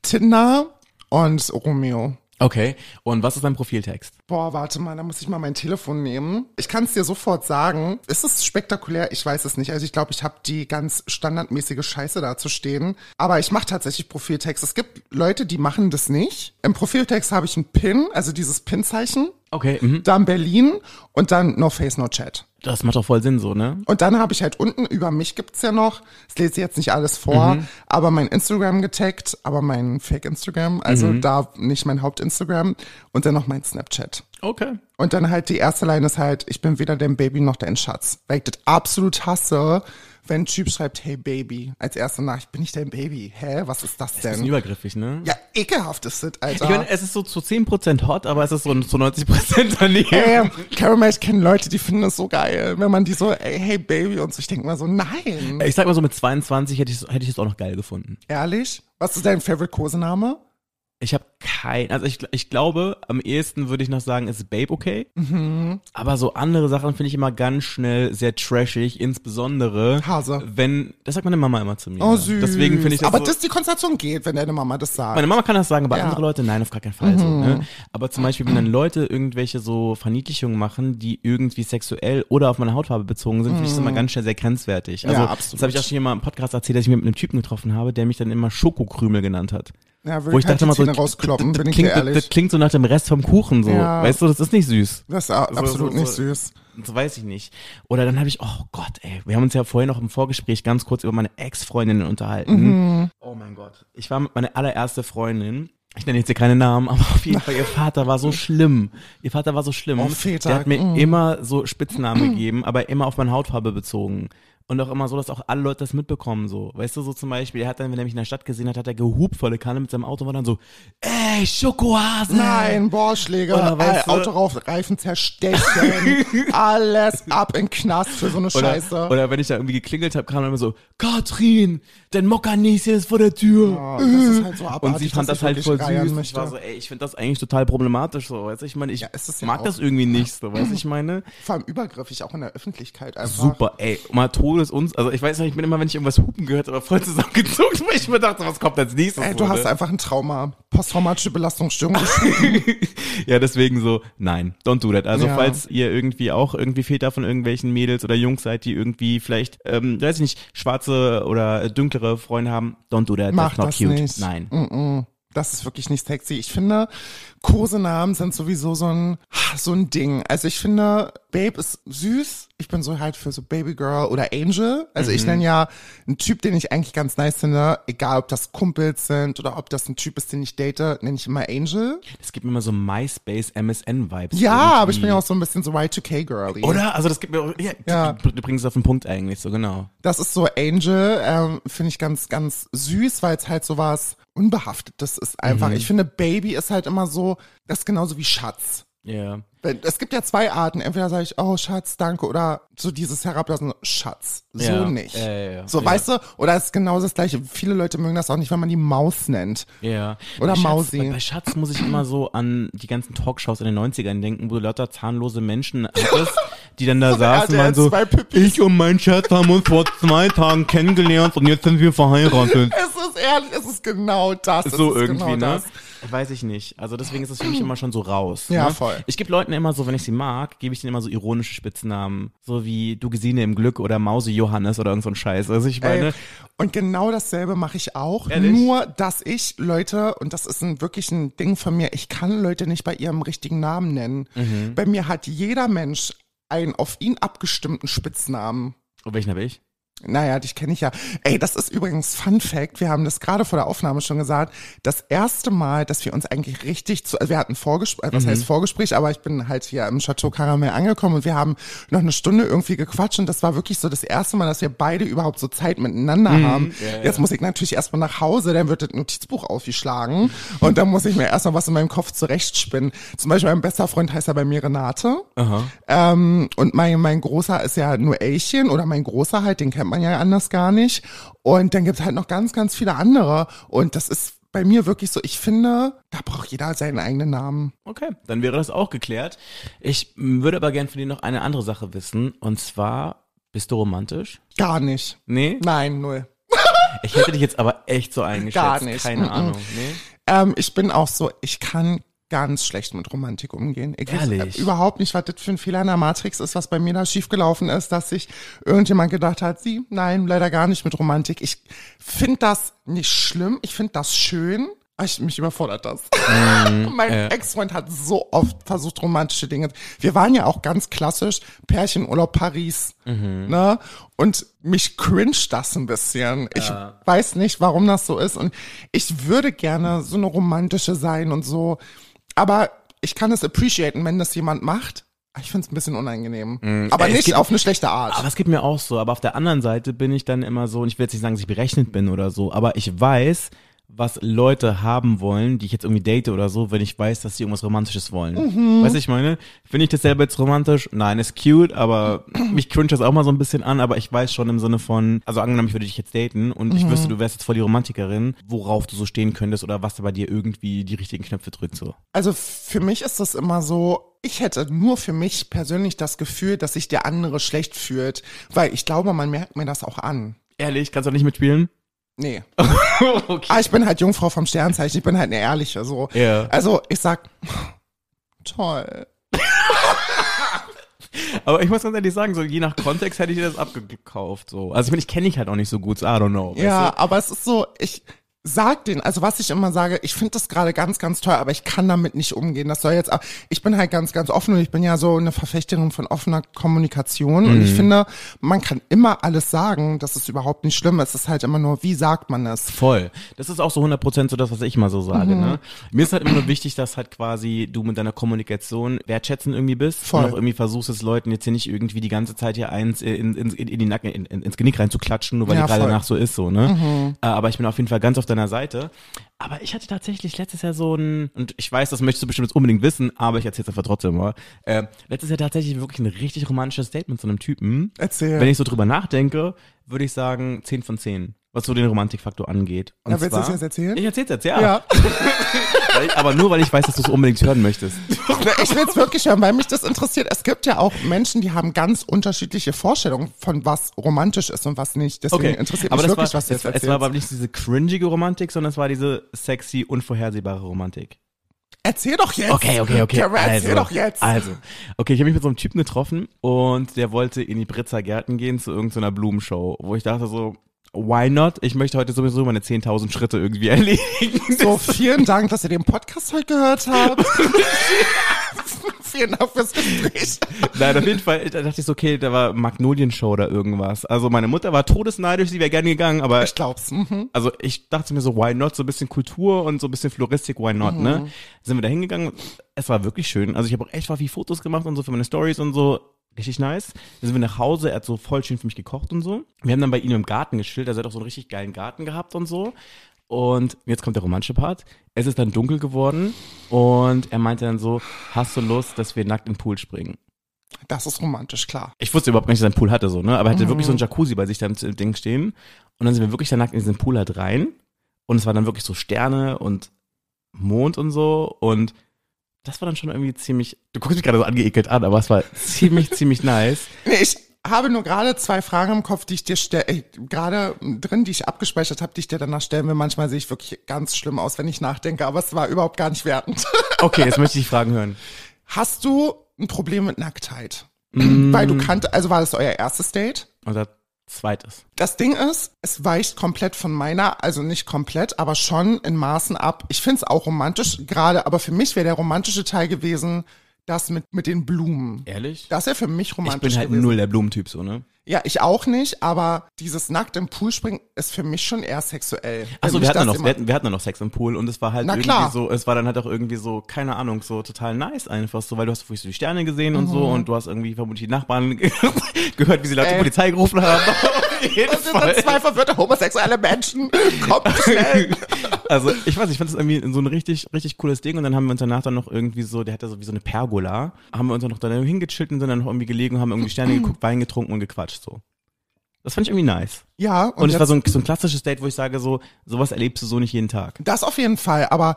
Tinder und Romeo. Okay. Und was ist dein Profiltext? Boah, warte mal, da muss ich mal mein Telefon nehmen. Ich kann es dir sofort sagen. Ist es spektakulär? Ich weiß es nicht. Also ich glaube, ich habe die ganz standardmäßige Scheiße da zu stehen. Aber ich mache tatsächlich Profiltext. Es gibt Leute, die machen das nicht. Im Profiltext habe ich einen Pin, also dieses Pin-Zeichen. Okay. Mhm. Dann Berlin und dann No Face, No Chat. Das macht doch voll Sinn so, ne? Und dann habe ich halt unten über mich gibt's ja noch, das lese ich jetzt nicht alles vor, aber mein Instagram getaggt, aber mein Fake-Instagram, also da nicht mein Haupt-Instagram und dann noch mein Snapchat. Okay. Und dann halt die erste Line ist halt, ich bin weder dein Baby noch dein Schatz. Weil ich das absolut hasse, wenn ein Typ schreibt, hey Baby, als erste Nachricht, bin ich dein Baby? Hä, was ist das denn? übergriffig, ne? Ja, ekelhaft ist das, Alter. Ich meine, es ist so zu 10% hot, aber es ist so zu 90% daneben. Ey, Caramel, ich kenne Leute, die finden das so geil, wenn man die so, ey, hey Baby und so, ich denke mal so, nein. Ich sag mal so, mit 22 hätte ich hätte ich es auch noch geil gefunden. Ehrlich? Was ist dein Favorite Kosename? Ich habe kein, also ich, ich glaube, am ehesten würde ich noch sagen, ist Babe okay. Mhm. Aber so andere Sachen finde ich immer ganz schnell sehr trashig, insbesondere Hase. wenn, das sagt meine Mama immer zu mir. Oh, süß. Deswegen finde ich das Aber so, das die Konstellation geht, wenn deine Mama das sagt. Meine Mama kann das sagen, aber Ja. Mhm. andere Leute, nein, auf gar keinen Fall. So, ne? Aber zum Beispiel, wenn dann Leute irgendwelche so Verniedlichungen machen, die irgendwie sexuell oder auf meine Hautfarbe bezogen sind, finde ich das immer ganz schnell sehr grenzwertig. Also, Mhm. Ja, absolut. das habe ich auch schon hier mal im Podcast erzählt, dass ich mich mit einem Typen getroffen habe, der mich dann immer Schokokrümel genannt hat. Ja, Wo ich dachte mal so, rauskloppen, das, das, klingt, das, das klingt so nach dem Rest vom Kuchen so. Ja. Weißt du, das ist nicht süß. das ist absolut so- nicht so- süß. Das weiß ich nicht. Oder dann habe ich, oh Gott, ey, wir haben uns ja vorher noch im Vorgespräch ganz kurz über meine Ex-Freundinnen unterhalten. Mhm. Oh mein Gott. Ich war mit meiner allererste Freundin. Ich nenne jetzt hier keine Namen, aber auf jeden Fall, ihr Vater war so schlimm. Ihr Vater war so schlimm. Oh, Väter, Der hat mir mm. immer so Spitznamen gegeben, aber immer auf meine Hautfarbe bezogen. Und auch immer so, dass auch alle Leute das mitbekommen, so. Weißt du, so zum Beispiel, er hat dann, wenn er mich in der Stadt gesehen hat, hat er gehupt volle Kanne mit seinem Auto und war dann so, ey, Schokohase! Nein, Bohrschläger, Oder weißt du- Auto rauf, Reifen zerstechen, alles ab in Knast für so eine Oder, Scheiße. oder wenn ich da irgendwie geklingelt habe, kam dann immer so, Katrin, dein Mokkanieschen ist vor der Tür. Ja, das ist halt so abartig, Und sie fand das ich halt voll süß. Ich möchte. war so, ey, ich finde das eigentlich total problematisch, so, weißt du, ich meine, ich Ja, ja mag das irgendwie nicht, so, weißt du, ich meine. Vor allem übergriffig, auch in der Öffentlichkeit einfach. Super, ey, mal Todes uns, also ich weiß nicht, ich bin immer, wenn ich irgendwas hupen gehört habe, voll zusammengezuckt, weil ich mir dachte, was kommt als nächstes? Ey, du hast ne? einfach ein Trauma. Posttraumatische Belastungsstörung. ja, deswegen so, nein, don't do that. Also Ja. falls ihr irgendwie auch irgendwie Väter von irgendwelchen Mädels oder Jungs seid, die irgendwie vielleicht, ähm, weiß ich nicht, schwarze oder dünklere Freunde haben, don't do that. Mach That's not das cute. nicht. Nein. Mm-mm. Das ist wirklich nicht sexy. Ich finde, Kosenamen sind sowieso so ein, so ein Ding. Also ich finde, Babe ist süß. Ich bin so halt für so Baby Girl oder Angel. Also Mhm. ich nenne ja einen Typ, den ich eigentlich ganz nice finde, egal ob das Kumpels sind oder ob das ein Typ ist, den ich date, nenne ich immer Angel. Das gibt mir immer so MySpace, MSN-Vibes. Ja, irgendwie. aber ich bin ja auch so ein bisschen so Y2K-Girly. Oder? Also das gibt mir ja, Ja. Du, bringst es auf den Punkt eigentlich, so genau. Das ist so Angel, ähm, finde ich ganz, ganz süß, weil es halt so was Unbehaftetes ist einfach. Ich finde, Baby ist halt immer so, das ist genauso wie Schatz. Ja. Wenn- Es gibt ja zwei Arten. Entweder sage ich, oh Schatz, danke, oder so dieses herablassen, Ja. Schatz. So nicht. Ja, ja, ja. So, Ja. weißt du? Oder es ist genau das gleiche. Viele Leute mögen das auch nicht, wenn man die Maus nennt. Ja. Oder bei Schatz, Mausi. Bei, bei Schatz muss ich immer so an die ganzen Talkshows in den 90ern denken, wo du lauter zahnlose Menschen hattest, die dann da So saßen waren so, 2 Pippis. ich und mein Schatz haben uns vor zwei Tagen kennengelernt und jetzt sind wir verheiratet. Es ist ehrlich, es ist genau das. Es so ist irgendwie, genau ne? das. Weiß ich nicht. Also deswegen ist es für mich immer schon so raus. Ja, ne? voll. Ich gebe Leuten immer so, wenn ich sie mag, gebe ich denen immer so ironische Spitznamen. So wie du Gesine im Glück oder Mause Johannes oder irgend so ein Scheiß. Also ich meine, Ey, und genau dasselbe mache ich auch. Ehrlich? Nur, dass ich Leute, und das ist ein, wirklich ein Ding von mir, ich kann Leute nicht bei ihrem richtigen Namen nennen. Mhm. Bei mir hat jeder Mensch einen auf ihn abgestimmten Spitznamen. oh, welchen habe ich? Naja, dich kenne ich ja. Ey, das ist übrigens Fun Fact. Wir haben das gerade vor der Aufnahme schon gesagt. Das erste Mal, dass wir uns eigentlich richtig zu, also wir hatten Vorgespräch, was heißt Vorgespräch, aber ich bin halt hier im Chateau Caramel angekommen und wir haben noch eine Stunde irgendwie gequatscht und das war wirklich so das erste Mal, dass wir beide überhaupt so Zeit miteinander haben. Jetzt muss ich natürlich erstmal nach Hause, dann wird das Notizbuch aufgeschlagen und dann muss ich mir erstmal was in meinem Kopf zurechtspinnen. Zum Beispiel mein bester Freund heißt ja bei mir Renate. Ähm, und mein, mein Großer ist ja nur Elchen oder mein Großer halt, den kennt man ja anders gar nicht. Und dann gibt's halt noch ganz, ganz viele andere. Und das ist bei mir wirklich so, ich finde, da braucht jeder seinen eigenen Namen. Okay, dann wäre das auch geklärt. Ich würde aber gern von dir noch eine andere Sache wissen. Und zwar, bist du romantisch? Gar nicht. Nee? Nein, null. Ich hätte dich jetzt aber echt so eingeschätzt. Gar nicht. Keine Mm-mm. Ahnung. Nee? Ähm, ich bin auch so, ich kann ganz schlecht mit Romantik umgehen. Ich Ehrlich? weiß äh, überhaupt nicht, was das für ein Fehler in der Matrix ist, was bei mir da schiefgelaufen ist, dass sich irgendjemand gedacht hat, sie, nein, leider gar nicht mit Romantik. Ich finde das nicht schlimm, ich finde das schön. aber Ich, mich überfordert das. mein äh. Ex-Freund hat so oft versucht, romantische Dinge. Wir waren ja auch ganz klassisch Pärchenurlaub Paris. Ne? Und mich cringe das ein bisschen. Ich weiß nicht, warum das so ist. Und ich würde gerne so eine romantische sein und so. Aber ich kann es appreciaten, wenn das jemand macht. Aber Ich finde es ein bisschen unangenehm. Aber Ey, es nicht auf eine schlechte Art. Aber es geht mir auch so. Aber auf der anderen Seite bin ich dann immer so, und ich will jetzt nicht sagen, dass ich berechnet bin oder so, aber ich weiß, was Leute haben wollen, die ich jetzt irgendwie date oder so, wenn ich weiß, dass sie irgendwas Romantisches wollen. Mhm. Weißt du, ich meine? Finde ich das selber jetzt romantisch? Nein, ist cute, aber mich cringe das auch mal so ein bisschen an, aber ich weiß schon im Sinne von, also angenommen, ich würde dich jetzt daten und ich Mhm. wüsste, du wärst jetzt voll die Romantikerin, worauf du so stehen könntest oder was da bei dir irgendwie die richtigen Knöpfe drückt, so. Also für mich ist das immer so, ich hätte nur für mich persönlich das Gefühl, dass sich der andere schlecht fühlt, weil ich glaube, man merkt mir das auch an. Ehrlich, kannst du auch nicht mitspielen? Nee. okay. Ah, ich bin halt Jungfrau vom Sternzeichen, ich bin halt eine ehrliche, so. Ja. Also ich sag, toll. Aber ich muss ganz ehrlich sagen, so je nach Kontext hätte ich dir das abgekauft. So. Also ich meine, ich kenne dich halt auch nicht so gut, so I don't know. weißt Ja, du? aber es ist so, ich sag den, also was ich immer sage, ich finde das gerade ganz, ganz toll, aber ich kann damit nicht umgehen. Das soll jetzt auch, ich bin halt ganz, ganz offen und ich bin ja so eine Verfechterin von offener Kommunikation und Mhm. ich finde, man kann immer alles sagen, das ist überhaupt nicht schlimm. Es ist halt immer nur, wie sagt man es? Voll. Das ist auch so 100% so das, was ich mal so sage. Mhm. Ne? Mir ist halt immer nur wichtig, dass halt quasi du mit deiner Kommunikation wertschätzen irgendwie bist Voll. und auch irgendwie versuchst es Leuten jetzt hier nicht irgendwie die ganze Zeit hier eins in, in, in, in die Nacken, in, in, ins Genick reinzuklatschen, nur weil Ja, die gerade. Mhm. danach so ist, so, ne? Äh, Aber ich bin auf jeden Fall ganz auf deiner Seite. Aber ich hatte tatsächlich letztes Jahr so ein, und ich weiß, das möchtest du bestimmt jetzt unbedingt wissen, aber ich erzähl's einfach trotzdem mal. Äh, letztes Jahr tatsächlich wirklich ein richtig romantisches mit so einem Typen. Erzähl. Wenn ich so drüber nachdenke, würde ich sagen 10 von 10, was so den Romantikfaktor angeht. Und Ja, willst du zwar- das jetzt erzählen? Ich erzähl's jetzt, ja. Ja. Ich, aber nur, weil ich weiß, dass du es unbedingt hören möchtest. Ich will es wirklich hören, weil mich das interessiert. Es gibt ja auch Menschen, die haben ganz unterschiedliche Vorstellungen von was romantisch ist und was nicht. Deswegen interessiert aber mich das wirklich, war, was du jetzt es war aber erzählst. nicht diese cringige Romantik, sondern es war diese sexy, unvorhersehbare Romantik. Erzähl doch jetzt. Okay, okay, okay. Kara, erzähl also, doch jetzt. Also, okay, ich habe mich mit so einem Typen getroffen und der wollte in die Britzer Gärten gehen zu irgendeiner Blumenshow, wo ich dachte so, why not? Ich möchte heute sowieso meine 10.000 Schritte irgendwie erledigen. So, vielen Dank, dass ihr den Podcast heute gehört habt. vielen Dank fürs Gespräch. Nein, auf jeden Fall, da dachte ich so, okay, da war Magnolien-Show oder irgendwas. Also meine Mutter war todesneidisch, sie wäre gerne gegangen, aber Ich glaub's. Mhm. also ich dachte mir so, why not? So ein bisschen Kultur und so ein bisschen Floristik, why not, ne? Sind wir da hingegangen. Es war wirklich schön. Also ich habe auch echt viel Fotos gemacht und so für meine Stories und so. Richtig nice. Dann sind wir nach Hause, er hat so voll schön für mich gekocht und so. Wir haben dann bei ihm im Garten geschillt, also er hat auch so einen richtig geilen Garten gehabt und so. Und jetzt kommt der romantische Part. Es ist dann dunkel geworden und er meinte dann so, hast du Lust, dass wir nackt in den Pool springen? Das ist romantisch, klar. Ich wusste überhaupt nicht, dass er einen Pool hatte, so, ne? Aber er hatte wirklich so ein Jacuzzi bei sich da im Ding stehen. Und dann sind wir wirklich danach in diesen Pool halt rein. Und es war dann wirklich so Sterne und Mond und so. Und das war dann schon irgendwie ziemlich, du guckst mich gerade so angeekelt an, aber es war ziemlich, ziemlich nice. Nee, ich habe nur gerade zwei Fragen im Kopf, die ich dir stelle, gerade drin, die ich abgespeichert habe, die ich dir danach stellen will. Manchmal sehe ich wirklich ganz schlimm aus, wenn ich nachdenke, aber es war überhaupt gar nicht wertend. Okay, jetzt möchte ich die Fragen hören. Hast du ein Problem mit Nacktheit? Mm. Weil du kannt, also war das euer erstes Date? Unser zweites. Das Ding ist, es weicht komplett von meiner, also nicht komplett, aber schon in Maßen ab. Ich find's auch romantisch, gerade, aber für mich wäre der romantische Teil gewesen, das mit, mit den Blumen. Ehrlich? Das wäre für mich ich romantisch bin halt gewesen. null der Blumentyp so, ne? Ja, ich auch nicht, aber dieses nackt im Pool springen ist für mich schon eher sexuell. Wenn wir hatten, noch, wir, hatten, wir hatten noch Sex im Pool und es war halt Na irgendwie klar. so, es war dann halt auch irgendwie so, keine Ahnung, so total nice einfach so, weil du hast wirklich so die Sterne gesehen und so und du hast irgendwie vermutlich die Nachbarn gehört, wie sie laut die Mhm. Ey. Polizei gerufen haben. Das sind Fall. zwei verwirrte homosexuelle Menschen. Kommt schnell. Also ich weiß, ich fand das irgendwie so ein richtig, richtig cooles Ding und dann haben wir uns danach dann noch irgendwie so, der hatte so wie so eine Pergola, haben wir uns dann noch dann hingechillt und sind dann noch irgendwie gelegen und haben irgendwie Sterne geguckt, Wein getrunken und gequatscht so. Das fand ich irgendwie nice. Ja, Und, und, es war so ein, so ein klassisches Date, wo ich sage so, sowas erlebst du so nicht jeden Tag. das auf jeden Fall, aber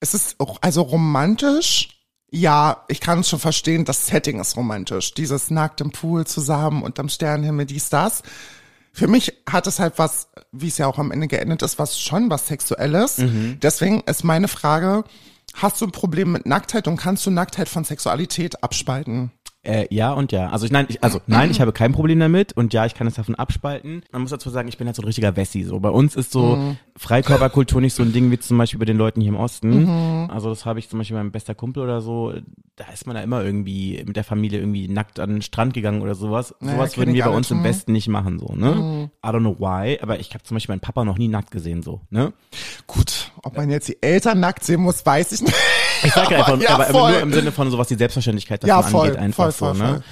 es ist auch, also romantisch. Ja, ich kann es schon verstehen, das Setting ist romantisch. Dieses nackt im Pool zusammen unterm Sternenhimmel, dies, das. Für mich hat es halt was, wie es ja auch am Ende geendet ist, was schon was Sexuelles. Deswegen ist meine Frage, hast du ein Problem mit Nacktheit und kannst du Nacktheit von Sexualität abspalten? Äh, ja und ja. Also ich, nein, ich, also nein, ich habe kein Problem damit und ja, ich kann es davon abspalten. Man muss dazu sagen, ich bin halt so ein richtiger Wessi. So bei uns ist so Freikörperkultur nicht so ein Ding wie zum Beispiel bei den Leuten hier im Osten. Also das habe ich zum Beispiel meinem bester Kumpel oder so. Da ist man da immer irgendwie mit der Familie irgendwie nackt an den Strand gegangen oder sowas. Naja, sowas würden wir bei uns im mhm. Westen nicht machen so. Ne? I don't know why, aber ich habe zum Beispiel meinen Papa noch nie nackt gesehen so. Ne? Gut, ob man jetzt die Eltern nackt sehen muss, weiß ich nicht. Ich sag ja einfach, ja, aber voll. nur im Sinne von so was die Selbstverständlichkeit davon Ja, voll, angeht, einfach voll, so, voll, ne?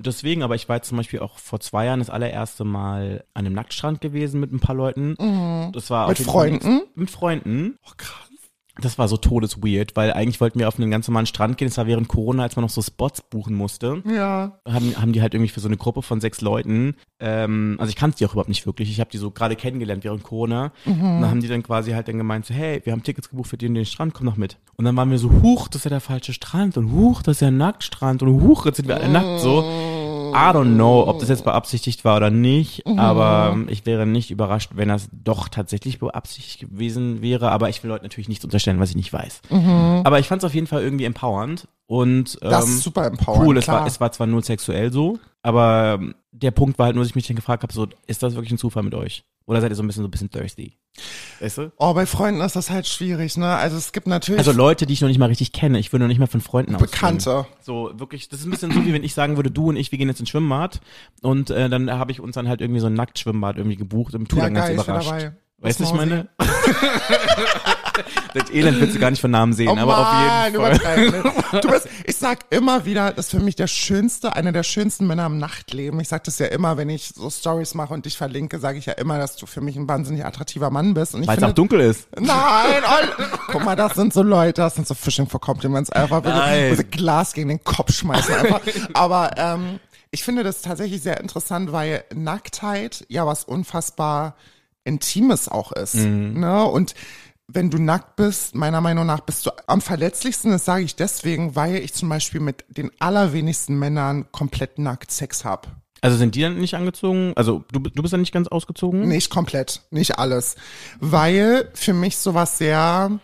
Deswegen, aber ich war jetzt zum Beispiel auch vor zwei Jahren das allererste Mal an einem Nacktstrand gewesen mit ein paar Leuten. Das war Mhm. Mit Freunden? Mit Freunden. Oh, krass. Das war so todesweird, weil eigentlich wollten wir auf einen ganz normalen Strand gehen. Es war während Corona, als man noch so Spots buchen musste. Ja. Haben, haben die halt irgendwie für so eine Gruppe von sechs Leuten, ähm, also ich kannte die auch überhaupt nicht wirklich. Ich habe die so gerade kennengelernt während Corona. Mhm. Und dann haben die dann quasi halt dann gemeint, so, hey, wir haben Tickets gebucht für den, den Strand, komm doch mit. Und dann waren wir so, huch, das ist ja der falsche Strand und huch, das ist ja ein Nacktstrand und huch, jetzt sind wir alle nackt so. I don't know, ob das jetzt beabsichtigt war oder nicht, aber ähm, ich wäre nicht überrascht, wenn das doch tatsächlich beabsichtigt gewesen wäre, aber ich will Leuten natürlich nichts unterstellen, was ich nicht weiß. Aber ich fand es auf jeden Fall irgendwie empowernd und ähm, Das ist super empowernd, cool. Es klar. war, es war zwar nur sexuell so, aber ähm, der Punkt war halt nur, dass ich mich dann gefragt habe, so, ist das wirklich ein Zufall mit euch? Oder seid ihr so ein bisschen so ein bisschen thirsty? Weißt du? Oh, bei Freunden ist das halt schwierig, ne? Also es gibt natürlich Also Leute, die ich noch nicht mal richtig kenne. Ich würde noch nicht mal von Freunden ausgehen. Bekannte. So, wirklich, das ist ein bisschen so, wie wenn ich sagen würde, du und ich, wir gehen jetzt ins Schwimmbad und äh, dann habe ich uns dann halt irgendwie so ein Nacktschwimmbad irgendwie gebucht und tu Ja, dann ganz geil, bin überrascht. Weißt du, ich meine? das Elend willst du gar nicht von Namen sehen, Oh aber auf Mann, jeden Fall. Du bist, ich sag immer wieder, das ist für mich der schönste, einer der schönsten Männer im Nachtleben. Ich sag das ja immer, wenn ich so Stories mache und dich verlinke, sage ich ja immer, dass du für mich ein wahnsinnig attraktiver Mann bist. Weil es auch dunkel ist. Nein, oh, guck mal, das sind so Leute, das sind so Fishing for Compliments einfach, wo sie Glas gegen den Kopf schmeißen einfach. Aber ähm, ich finde das tatsächlich sehr interessant, weil Nacktheit ja was unfassbar Intimes auch ist. Ne? Und wenn du nackt bist, meiner Meinung nach bist du am verletzlichsten, das sage ich deswegen, weil ich zum Beispiel mit den allerwenigsten Männern komplett nackt Sex hab. Also sind die dann nicht angezogen? Also du, du bist dann nicht ganz ausgezogen? Nicht komplett, nicht alles. Weil für mich sowas sehr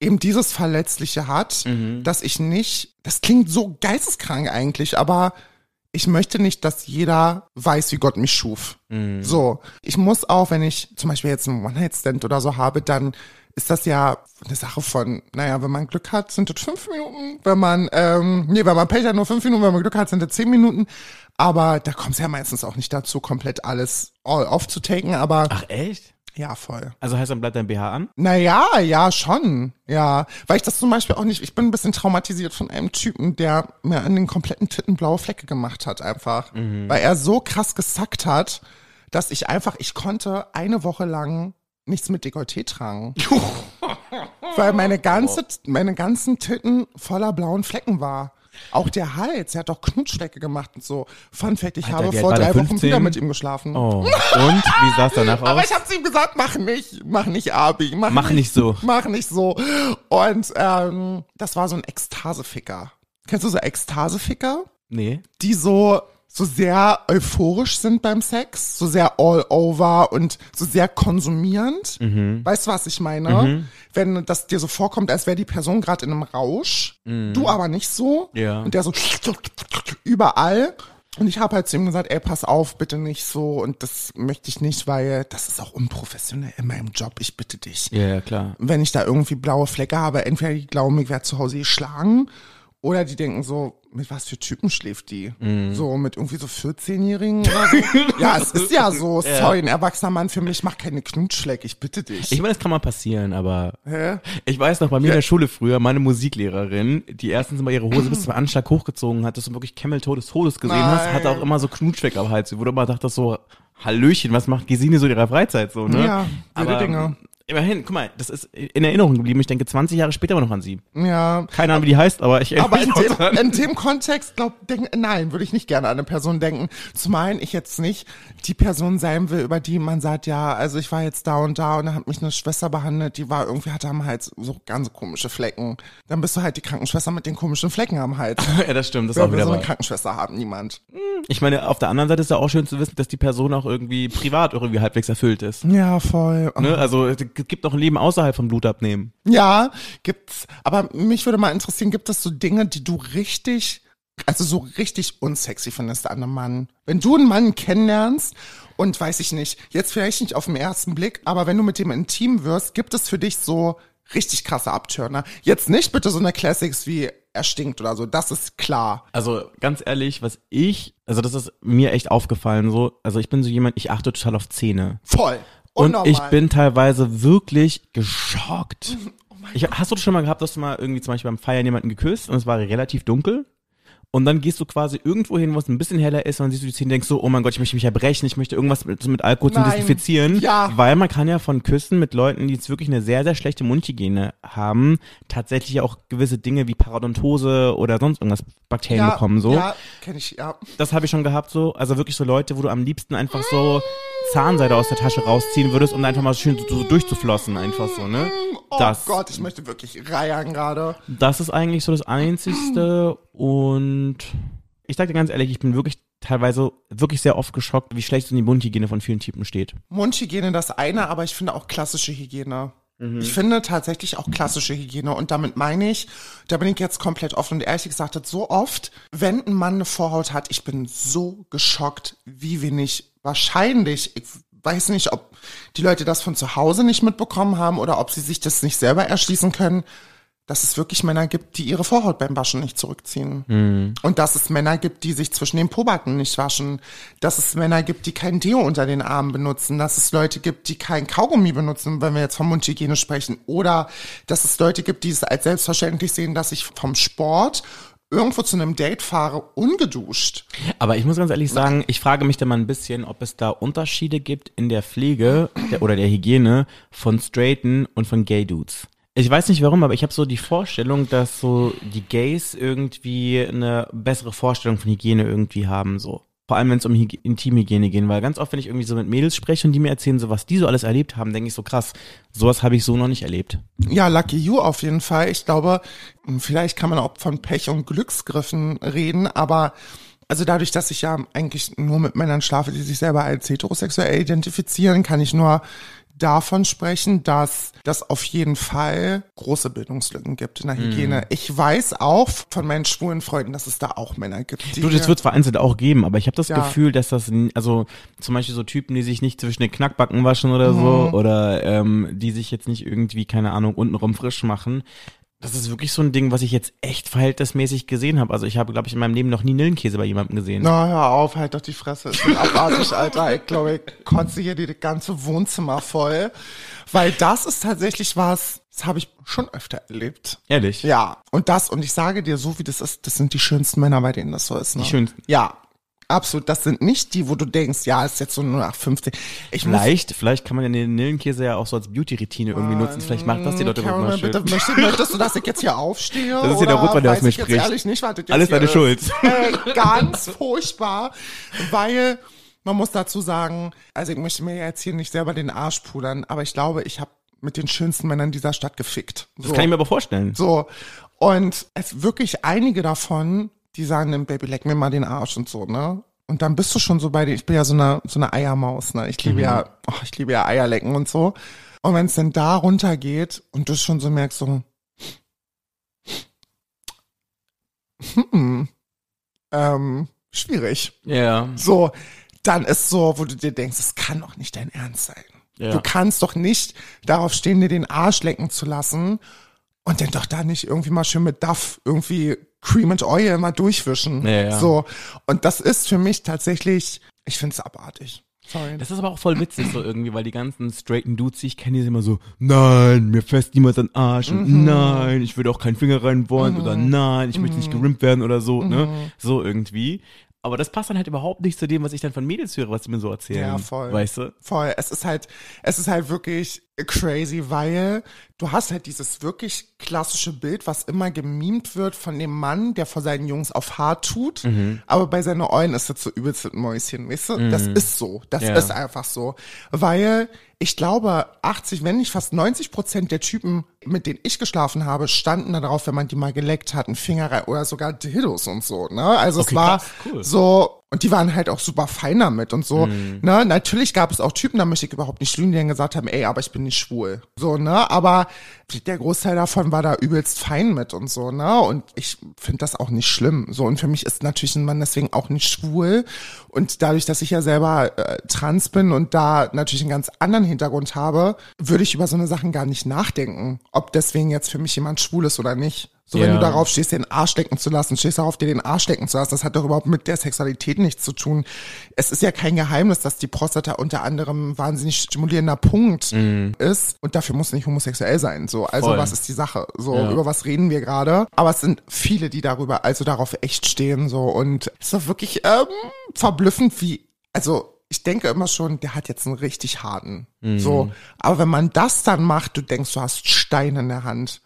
eben dieses Verletzliche hat, dass ich nicht, das klingt so geisteskrank eigentlich, aber ich möchte nicht, dass jeder weiß, wie Gott mich schuf. So. Ich muss auch, wenn ich zum Beispiel jetzt einen One-Night-Stand oder so habe, dann ist das ja eine Sache von, naja, wenn man Glück hat, sind das fünf Minuten. Wenn man, ähm, nee, wenn man Pech hat, nur fünf Minuten. Wenn man Glück hat, sind das zehn Minuten. Aber da kommt es ja meistens auch nicht dazu, komplett alles all aufzutaken. Aber Ach echt? Ja, voll. Also heißt dann bleibt dein BH an? Naja, ja, schon. Ja. Weil ich das zum Beispiel auch nicht, ich bin ein bisschen traumatisiert von einem Typen, der mir an den kompletten Titten blaue Flecke gemacht hat, einfach. Weil er so krass gesackt hat, dass ich einfach, ich konnte eine Woche lang nichts mit Dekolleté tragen. Weil meine ganze, meine ganzen Titten voller blauen Flecken war. Auch der Hals, er hat doch Knutschflecke gemacht und so. Fun Fact, ich Alter, habe vor drei Wochen 15? wieder mit ihm geschlafen. Oh. Und? Wie sah es danach Aber aus? ich hab's ihm gesagt, mach nicht, mach nicht, Abi, mach, Mach nicht so. Mach nicht so. Und ähm, das war so ein Ekstaseficker. Kennst du so Ekstaseficker? Nee. Die so so sehr euphorisch sind beim Sex, so sehr all over und so sehr konsumierend. Mhm. Weißt du, was ich meine? Wenn das dir so vorkommt, als wäre die Person gerade in einem Rausch, du aber nicht so. Mhm. Ja. Und der so überall. Und ich habe halt zu ihm gesagt, ey, pass auf, bitte nicht so. Und das möchte ich nicht, weil das ist auch unprofessionell in meinem Job. Ich bitte dich Ja, ja, klar. wenn ich da irgendwie blaue Flecke habe, entweder die glauben, ich werde zu Hause geschlagen Oder die denken so, mit was für Typen schläft die? Mhm. So mit irgendwie so 14-Jährigen oder so. ja, es ist ja so. Sorry, ein erwachsener Mann für mich macht keine Knutschleck, ich bitte dich. Ich meine, das kann mal passieren, aber Hä? ich weiß noch, bei mir in der Schule früher, meine Musiklehrerin, die erstens mal ihre Hose bis zum Anschlag hochgezogen hat, dass du wirklich Camel-Toe des Todes gesehen hast, Nein. hatte auch immer so Knutschweck am Hals, wo du immer dachtest so, Hallöchen, was macht Gesine so in ihrer Freizeit so, ne? Ja, wilde Dinge. Immerhin, guck mal, das ist in Erinnerung geblieben. Ich denke 20 Jahre später immer noch an sie. Ja. Keine Ahnung, wie die heißt, aber ich Aber in dem, in dem Kontext, glaub, denk, nein, würde ich nicht gerne an eine Person denken. Zumal ich jetzt nicht die Person sein will, über die man sagt, ja, also ich war jetzt da und da und dann hat mich eine Schwester behandelt, die war irgendwie, hatte am Hals so ganz komische Flecken. Dann bist du halt die Krankenschwester mit den komischen Flecken am Hals. Ja, das stimmt, das ist auch wieder so eine. Krankenschwester haben? Niemand. Ich meine, auf der anderen Seite ist ja auch schön zu wissen, dass die Person auch irgendwie privat irgendwie halbwegs erfüllt ist. Ja, voll. Ne? Also gibt noch ein Leben außerhalb vom Blutabnehmen. Ja, gibt's. Aber mich würde mal interessieren, gibt es so Dinge, die du richtig, also so richtig unsexy findest an einem Mann? Wenn du einen Mann kennenlernst und weiß ich nicht, jetzt vielleicht nicht auf den ersten Blick, aber wenn du mit dem intim wirst, gibt es für dich so richtig krasse Abtörner. Jetzt nicht bitte so eine Classics wie er stinkt oder so, das ist klar. Also ganz ehrlich, was ich, also das ist mir echt aufgefallen so, also ich bin so jemand, ich achte total auf Zähne. Voll. Und ich bin teilweise wirklich geschockt. Ich, hast du das schon mal gehabt, dass du mal irgendwie zum Beispiel beim Feiern jemanden geküsst und es war relativ dunkel? Und dann gehst du quasi irgendwo hin, wo es ein bisschen heller ist, und dann siehst du die Zähne und denkst so, oh mein Gott, ich möchte mich erbrechen, ich möchte irgendwas mit, mit Alkohol zum Nein. Desinfizieren. Ja. Weil man kann ja von Küssen mit Leuten, die jetzt wirklich eine sehr, sehr schlechte Mundhygiene haben, tatsächlich auch gewisse Dinge wie Parodontose oder sonst irgendwas Bakterien ja, bekommen. So Ja, kenn ich, ja. das habe ich schon gehabt so. Also wirklich so Leute, wo du am liebsten einfach so Zahnseide aus der Tasche rausziehen würdest, um einfach mal schön so, so durchzuflossen, einfach so, ne? Oh Das, Gott, ich möchte wirklich reiern gerade. das ist eigentlich so das Einzigste und ich sag dir ganz ehrlich, ich bin wirklich teilweise wirklich sehr oft geschockt, wie schlecht so die Mundhygiene von vielen Typen steht. Mundhygiene das eine, aber ich finde auch klassische Hygiene. Ich finde tatsächlich auch klassische Hygiene und damit meine ich, da bin ich jetzt komplett offen und ehrlich gesagt, so oft, wenn ein Mann eine Vorhaut hat, ich bin so geschockt, wie wenig wahrscheinlich, ich weiß nicht, ob die Leute das von zu Hause nicht mitbekommen haben oder ob sie sich das nicht selber erschließen können, dass es wirklich Männer gibt, die ihre Vorhaut beim Waschen nicht zurückziehen. Und dass es Männer gibt, die sich zwischen den Pobacken nicht waschen. Dass es Männer gibt, die kein Deo unter den Armen benutzen. Dass es Leute gibt, die kein Kaugummi benutzen, wenn wir jetzt von Mundhygiene sprechen. Oder dass es Leute gibt, die es als selbstverständlich sehen, dass ich vom Sport irgendwo zu einem Date fahre, ungeduscht. Aber ich muss ganz ehrlich sagen, ich frage mich da mal ein bisschen, ob es da Unterschiede gibt in der Pflege der, oder der Hygiene von straighten und von gay Dudes. Ich weiß nicht warum, aber ich habe so die Vorstellung, dass so die Gays irgendwie eine bessere Vorstellung von Hygiene irgendwie haben, so. Vor allem, wenn es um Hyg Intimhygiene geht, weil ganz oft, wenn ich irgendwie so mit Mädels spreche und die mir erzählen, so was die so alles erlebt haben, denke ich so krass, sowas habe ich so noch nicht erlebt. Ja, Lucky You auf jeden Fall. Ich glaube, vielleicht kann man auch von Pech und Glücksgriffen reden, aber also dadurch, dass ich ja eigentlich nur mit Männern schlafe, die sich selber als heterosexuell identifizieren, kann ich nur davon sprechen, dass das auf jeden Fall große Bildungslücken gibt in der Hygiene. Ich weiß auch von meinen schwulen Freunden, dass es da auch Männer gibt. Du, das wird vereinzelt auch geben, aber ich habe das Ja. Gefühl, dass das, also zum Beispiel so Typen, die sich nicht zwischen den Knackbacken waschen oder so, Mhm. oder ähm, die sich jetzt nicht irgendwie, keine Ahnung, untenrum frisch machen. Das ist wirklich so ein Ding, was ich jetzt echt verhältnismäßig gesehen habe. Also ich habe, glaube ich, in meinem Leben noch nie Nillenkäse bei jemandem gesehen. Na, hör auf, halt doch die Fresse. Bin abartig, Alter. Ich glaube, ich kotze hier die ganze Wohnzimmer voll. Weil das ist tatsächlich was, das habe ich schon öfter erlebt. Ehrlich? Ja, und das, und ich sage dir, so wie das ist, das sind die schönsten Männer, bei denen das so ist. Ne? Die schönsten. Ja, absolut. Das sind nicht die, wo du denkst, ja, ist jetzt so nur nach 15. Ich Vielleicht, vielleicht kann man ja den Nillenkäse ja auch so als Beauty-Routine irgendwie nutzen. Vielleicht macht das die Leute Carol, mal schön. bitte, möchtest, möchtest du, dass ich jetzt hier aufstehe? Das ist hier der Rotwein, der aus mir spricht. ehrlich nicht, jetzt Alles deine ist? Schuld. Äh, ganz furchtbar, weil man muss dazu sagen, also ich möchte mir jetzt hier nicht selber den Arsch pudern, aber ich glaube, ich habe mit den schönsten Männern dieser Stadt gefickt. So. Das kann ich mir aber vorstellen. So. Und es wirklich einige davon, die sagen dann, Baby, leck mir mal den Arsch und so, ne? Und dann bist du schon so bei den, ich bin ja so eine, so eine Eiermaus, ne? Ich liebe ja, oh, ich liebe ja Eierlecken und so. Und wenn es dann da runtergeht und du schon so merkst, so, hm, ähm, schwierig. Ja. So, dann ist so, wo du dir denkst, es kann doch nicht dein Ernst sein. Ja. Du kannst doch nicht darauf stehen, dir den Arsch lecken zu lassen und dann doch da nicht irgendwie mal schön mit Duff irgendwie Cream and Oil mal durchwischen. Ja, ja. So. Und das ist für mich tatsächlich, ich finde es abartig. Sorry. Das ist aber auch voll witzig so irgendwie, weil die ganzen straighten Dudes, die ich kenne, die sind immer so, nein, mir fest niemals an Arsch und Mhm. nein, ich würde auch keinen Finger reinbohren oder nein, ich möchte Mhm. nicht gerimmt werden oder so, ne? So irgendwie. Aber das passt dann halt überhaupt nicht zu dem, was ich dann von Mädels höre, was die mir so erzählen. Ja, voll. Weißt du? Voll. Es ist halt, es ist halt wirklich crazy, weil du hast halt dieses wirklich klassische Bild, was immer gemimt wird von dem Mann, der vor seinen Jungs auf hart tut, Mhm. aber bei seinen Eulen ist das so übelst ein Mäuschen, weißt du? Das ist so. Das Ja. ist einfach so. Weil ich glaube, 80, wenn nicht fast 90 Prozent der Typen, mit denen ich geschlafen habe, standen da drauf, wenn man die mal geleckt hat, einen Finger oder sogar Dildos und so, ne? Also Okay, es war cool. so, und die waren halt auch super fein damit und so. Mhm. Ne? Natürlich gab es auch Typen, da möchte ich überhaupt nicht lügen, die dann gesagt haben, ey, aber ich bin nicht schwul. So, ne? Aber der Großteil davon war da übelst fein mit und so, ne? Und ich finde das auch nicht schlimm. So, und für mich ist natürlich ein Mann deswegen auch nicht schwul. Und dadurch, dass ich ja selber äh, trans bin und da natürlich einen ganz anderen Hintergrund habe, würde ich über so eine Sachen gar nicht nachdenken, ob deswegen jetzt für mich jemand schwul ist oder nicht. So, wenn Ja. du darauf stehst, dir den Arsch lecken zu lassen, stehst darauf, dir den Arsch lecken zu lassen, das hat doch überhaupt mit der Sexualität nichts zu tun. Es ist ja kein Geheimnis, dass die Prostata unter anderem ein wahnsinnig stimulierender Punkt ist und dafür muss nicht homosexuell sein. So, also Voll. was ist die Sache? So, Ja. über was reden wir gerade? Aber es sind viele, die darüber, also darauf echt stehen, so und es ist doch wirklich ähm, verblüffend, wie, also ich denke immer schon, der hat jetzt einen richtig harten. So, aber wenn man das dann macht, du denkst, du hast Stein in der Hand.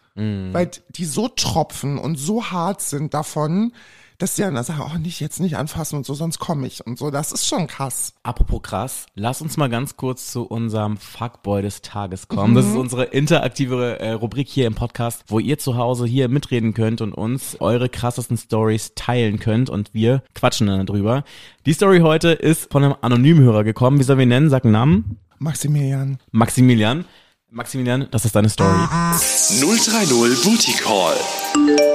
Weil die so tropfen und so hart sind davon, dass die dann sagen, oh, nicht jetzt nicht anfassen und so, sonst komme ich und so. Das ist schon krass. Apropos krass, lass uns mal ganz kurz zu unserem Fuckboy des Tages kommen. Das ist unsere interaktive äh, Rubrik hier im Podcast, wo ihr zu Hause hier mitreden könnt und uns eure krassesten Stories teilen könnt und wir quatschen dann darüber. Die Story heute ist von einem anonymen Hörer gekommen. Wie sollen wir ihn nennen? Sag einen Namen. Maximilian. Maximilian. Maximilian, das ist deine Story. 030 Booty Call.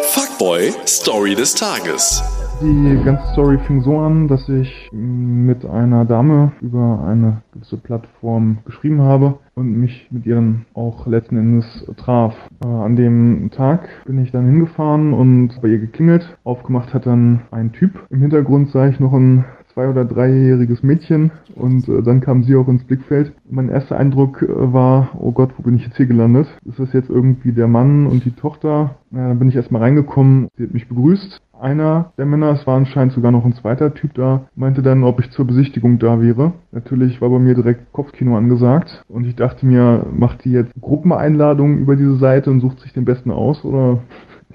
Fuckboy Story des Tages. Die ganze Story fing so an, dass ich mit einer Dame über eine gewisse Plattform geschrieben habe und mich mit ihr dann auch letzten Endes traf. Äh, an dem Tag bin ich dann hingefahren und bei ihr geklingelt. Aufgemacht hat dann ein Typ. Im Hintergrund sah ich noch ein zwei- oder dreijähriges Mädchen und äh, dann kam sie auch ins Blickfeld. Mein erster Eindruck äh, war, oh Gott, wo bin ich jetzt hier gelandet? Ist das jetzt irgendwie der Mann und die Tochter? Ja, dann bin ich erstmal reingekommen, sie hat mich begrüßt. Einer der Männer, es war anscheinend sogar noch ein zweiter Typ da, meinte dann, ob ich zur Besichtigung da wäre. Natürlich war bei mir direkt Kopfkino angesagt und ich dachte mir, macht die jetzt Gruppeneinladungen über diese Seite und sucht sich den besten aus oder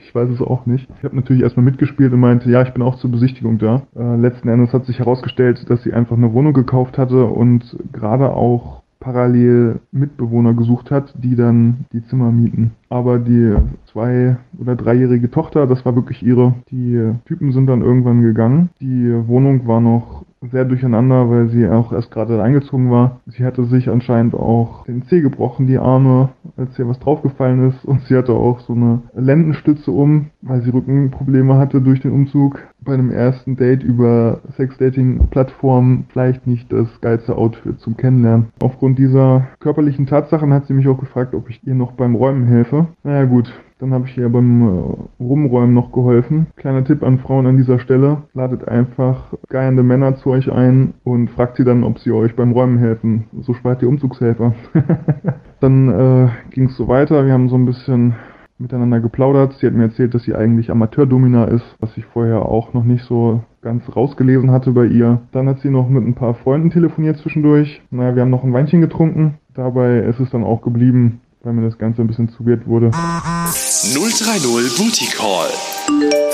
ich weiß es auch nicht. Ich habe natürlich erstmal mitgespielt und meinte, ja, ich bin auch zur Besichtigung da. Äh, letzten Endes hat sich herausgestellt, dass sie einfach eine Wohnung gekauft hatte und gerade auch parallel Mitbewohner gesucht hat, die dann die Zimmer mieten. Aber die zwei- oder dreijährige Tochter, das war wirklich ihre. Die Typen sind dann irgendwann gegangen. Die Wohnung war noch sehr durcheinander, weil sie auch erst gerade eingezogen war. Sie hatte sich anscheinend auch den Zeh gebrochen, die Arme, als ihr was draufgefallen ist. Und sie hatte auch so eine Lendenstütze um, weil sie Rückenprobleme hatte durch den Umzug. Bei einem ersten Date über Sex-Dating-Plattformen vielleicht nicht das geilste Outfit zum Kennenlernen. Aufgrund dieser körperlichen Tatsachen hat sie mich auch gefragt, ob ich ihr noch beim Räumen helfe. Naja gut, dann habe ich ihr beim äh, Rumräumen noch geholfen. Kleiner Tipp an Frauen an dieser Stelle. Ladet einfach geiernde Männer zu euch ein und fragt sie dann, ob sie euch beim Räumen helfen. So spart ihr Umzugshelfer. dann äh, ging es so weiter. Wir haben so ein bisschen miteinander geplaudert. Sie hat mir erzählt, dass sie eigentlich Amateurdomina ist, was ich vorher auch noch nicht so ganz rausgelesen hatte bei ihr. Dann hat sie noch mit ein paar Freunden telefoniert zwischendurch. Naja, wir haben noch ein Weinchen getrunken. Dabei ist es dann auch geblieben, weil mir das Ganze ein bisschen zu weird wurde. 030 Booty Call.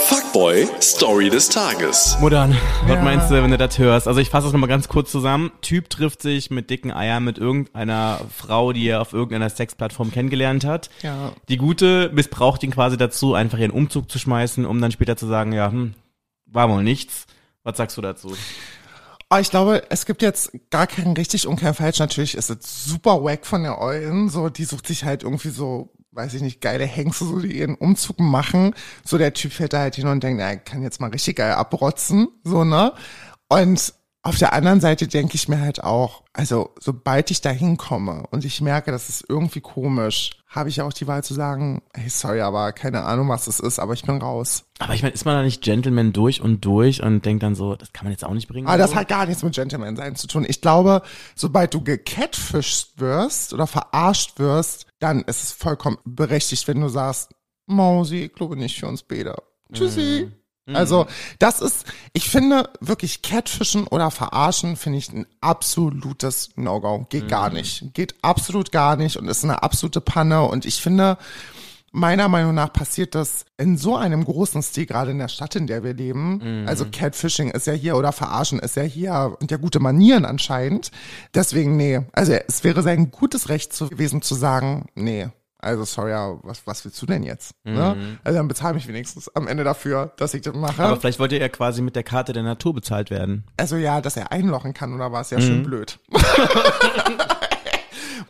Fuckboy Story des Tages. Muttern, was meinst du, wenn du das hörst? Also ich fasse das nochmal ganz kurz zusammen. Typ trifft sich mit dicken Eiern mit irgendeiner Frau, die er auf irgendeiner Sexplattform kennengelernt hat. Ja. Die Gute missbraucht ihn quasi dazu, einfach ihren Umzug zu schmeißen, um dann später zu sagen, ja, hm, war wohl nichts. Was sagst du dazu? Oh, ich glaube, es gibt jetzt gar keinen richtig und keinen falsch. Natürlich ist es super wack von der Eulen. So, die sucht sich halt irgendwie so, weiß ich nicht, geile Hengste, so die ihren Umzug machen. So, der Typ fährt da halt hin und denkt, ich kann jetzt mal richtig geil abrotzen. So, ne? Und auf der anderen Seite denke ich mir halt auch, also sobald ich da hinkomme und ich merke, das ist irgendwie komisch, habe ich auch die Wahl zu sagen, hey, sorry, aber keine Ahnung, was es ist, aber ich bin raus. Aber ich meine, ist man da nicht Gentleman durch und durch und denkt dann so, das kann man jetzt auch nicht bringen? Aber das so? hat gar nichts mit Gentleman sein zu tun. Ich glaube, sobald du gecatfished wirst oder verarscht wirst, dann ist es vollkommen berechtigt, wenn du sagst, Mausi, ich glaube nicht für uns beide. Tschüssi. Also, das ist, ich finde wirklich Catfischen oder Verarschen finde ich ein absolutes No-Go. Geht gar nicht. Geht absolut gar nicht und ist eine absolute Panne. Und ich finde, meiner Meinung nach passiert das in so einem großen Stil, gerade in der Stadt, in der wir leben. Also Catfishing ist ja hier oder Verarschen ist ja hier und ja gute Manieren anscheinend. Deswegen, nee. Also es wäre sein gutes Recht gewesen zu sagen, nee. Also sorry, was, was willst du denn jetzt? Ne? Also dann bezahl mich wenigstens am Ende dafür, dass ich das mache. Aber vielleicht wollte er quasi mit der Karte der Natur bezahlt werden. Also ja, dass er einlochen kann oder was, ja schön blöd.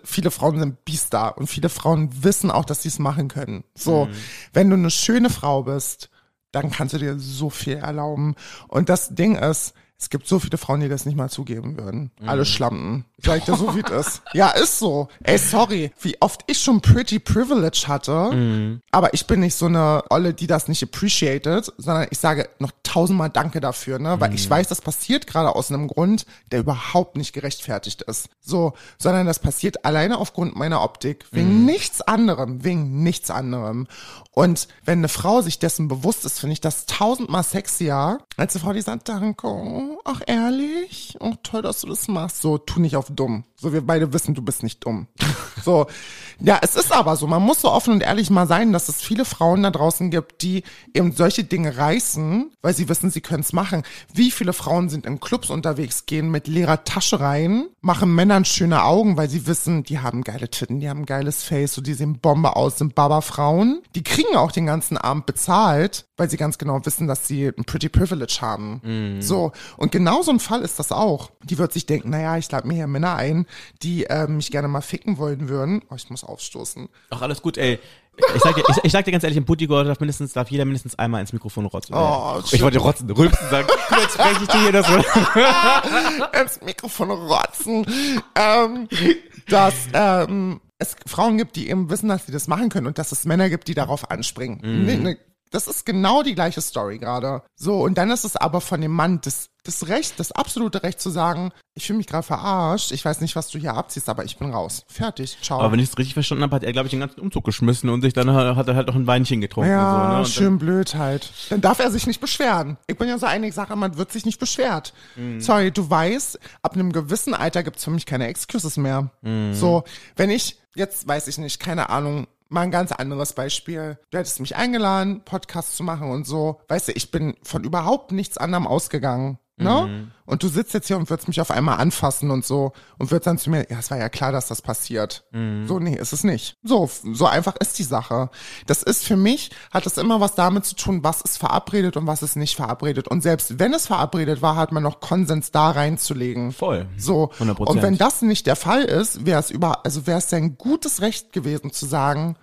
viele Frauen sind Biester und viele Frauen wissen auch, dass sie es machen können. So, wenn du eine schöne Frau bist, dann kannst du dir so viel erlauben. Und das Ding ist, es gibt so viele Frauen, die das nicht mal zugeben würden. Alle Schlampen. Sag ich dir so, wie es ist. Ja, ist so. Ey, sorry, wie oft ich schon Pretty Privilege hatte, aber ich bin nicht so eine Olle, die das nicht appreciated, sondern ich sage noch tausendmal Danke dafür, ne, weil ich weiß, das passiert gerade aus einem Grund, der überhaupt nicht gerechtfertigt ist. So, sondern das passiert alleine aufgrund meiner Optik, wegen nichts anderem, wegen nichts anderem. Und wenn eine Frau sich dessen bewusst ist, finde ich das tausendmal sexier, als eine Frau, die sagt, danke, ach ehrlich, oh toll, dass du das machst. So, tu nicht auf dumm. So, wir beide wissen, du bist nicht dumm. So, ja, es ist aber so, man muss so offen und ehrlich mal sein, dass es viele Frauen da draußen gibt, die eben solche Dinge reißen, weil sie wissen, sie können es machen. Wie viele Frauen sind in Clubs unterwegs, gehen mit leerer Tasche rein, machen Männern schöne Augen, weil sie wissen, die haben geile Titten, die haben geiles Face, so die sehen Bombe aus, sind Baba-Frauen. Die kriegen auch den ganzen Abend bezahlt, weil sie ganz genau wissen, dass sie ein Pretty Privilege haben. So, und genau so ein Fall ist das auch. Die wird sich denken, naja, ich lade mir hier Männer ein, die äh, mich gerne mal ficken wollen würden. Oh, ich muss aufstoßen. Ach, alles gut, ey. Ich sag dir, ich, ich sag dir ganz ehrlich, im Booty-Gold darf mindestens, darf jeder mindestens einmal ins Mikrofon rotzen. Oh, ich wollte rotzen, rülpsen sagen. Jetzt spreche ich dir hier das so. ins Mikrofon rotzen, ähm, dass ähm, es Frauen gibt, die eben wissen, dass sie das machen können und dass es Männer gibt, die darauf anspringen. Nee, nee, das ist genau die gleiche Story gerade. So, und dann ist es aber von dem Mann das, das Recht, das absolute Recht zu sagen, ich fühle mich gerade verarscht, ich weiß nicht, was du hier abziehst, aber ich bin raus. Fertig, ciao. Aber wenn ich es richtig verstanden habe, hat er, glaube ich, den ganzen Umzug geschmissen und sich dann hat er halt noch ein Weinchen getrunken. ja, so, ne? schön blöd halt. Dann darf er sich nicht beschweren. Ich bin ja so einig, sage, man wird sich nicht beschwert. Sorry, du weißt, ab einem gewissen Alter gibt's für mich keine Excuses mehr. So, wenn ich, jetzt weiß ich nicht, keine Ahnung, mal ein ganz anderes Beispiel. Du hättest mich eingeladen, Podcast zu machen und so. Weißt du, ich bin von überhaupt nichts anderem ausgegangen. Ne? Und du sitzt jetzt hier und würdest mich auf einmal anfassen und so und würdest dann zu mir, ja, es war ja klar, dass das passiert. So, nee, ist es nicht. So, so einfach ist die Sache. Das ist für mich, hat das immer was damit zu tun, was ist verabredet und was ist nicht verabredet. Und selbst wenn es verabredet war, hat man noch Konsens da reinzulegen. Voll. So. 100%. Und wenn das nicht der Fall ist, wäre es über, also wäre es sein gutes Recht gewesen zu sagen,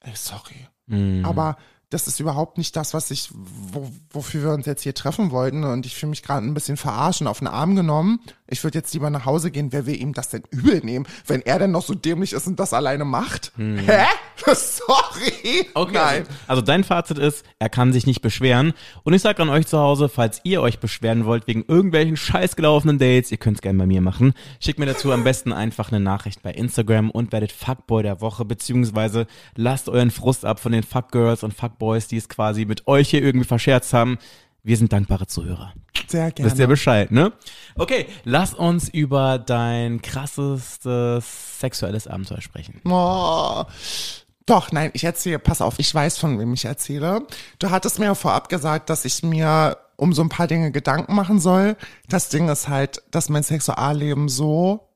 ey, sorry. Mhm. Aber das ist überhaupt nicht das, was ich, wo, wofür wir uns jetzt hier treffen wollten. Und ich fühle mich gerade ein bisschen verarschen, auf den Arm genommen. Ich würde jetzt lieber nach Hause gehen. Wer will ihm das denn übel nehmen, wenn er denn noch so dämlich ist und das alleine macht? Hä? Sorry. Okay, Nein. Also, also dein Fazit ist, er kann sich nicht beschweren. Und ich sag an euch zu Hause, falls ihr euch beschweren wollt wegen irgendwelchen scheiß gelaufenen Dates, ihr könnt's gerne bei mir machen. Schickt mir dazu am besten einfach eine Nachricht bei Instagram und werdet Fuckboy der Woche, beziehungsweise lasst euren Frust ab von den Fuckgirls und Fuckboys, die es quasi mit euch hier irgendwie verscherzt haben. Wir sind dankbare Zuhörer. Sehr gerne. Wisst ihr Bescheid, ne? Okay, lass uns über dein krassestes sexuelles Abenteuer sprechen. Oh. Doch, nein, ich erzähle, pass auf, ich weiß, von wem ich erzähle. Du hattest mir ja vorab gesagt, dass ich mir um so ein paar Dinge Gedanken machen soll. Das Ding ist halt, dass mein Sexualleben so,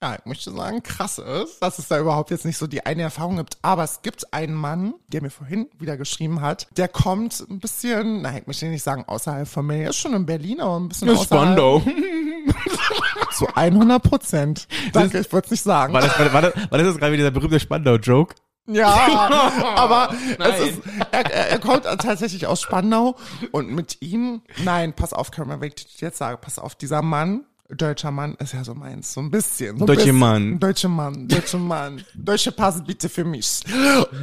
ja, ich möchte sagen, krass ist, dass es da überhaupt jetzt nicht so die eine Erfahrung gibt. Aber es gibt einen Mann, der mir vorhin wieder geschrieben hat, der kommt ein bisschen, nein, ich möchte nicht sagen außerhalb von mir, er ist schon in Berlin, aber ein bisschen außerhalb. Zu 100 Prozent. Danke, ich wollte es nicht sagen. War das, war, das, war das jetzt gerade wieder der berühmte Spandau-Joke? Ja, aber es ist, er, er kommt tatsächlich aus Spandau und mit ihm, nein, pass auf, Cameron, wenn ich jetzt sage, pass auf, dieser Mann deutscher Mann ist ja so meins, so ein bisschen. So ein Deutsche bisschen. Mann. Deutscher Mann, deutscher Mann. Deutsche Pass bitte für mich.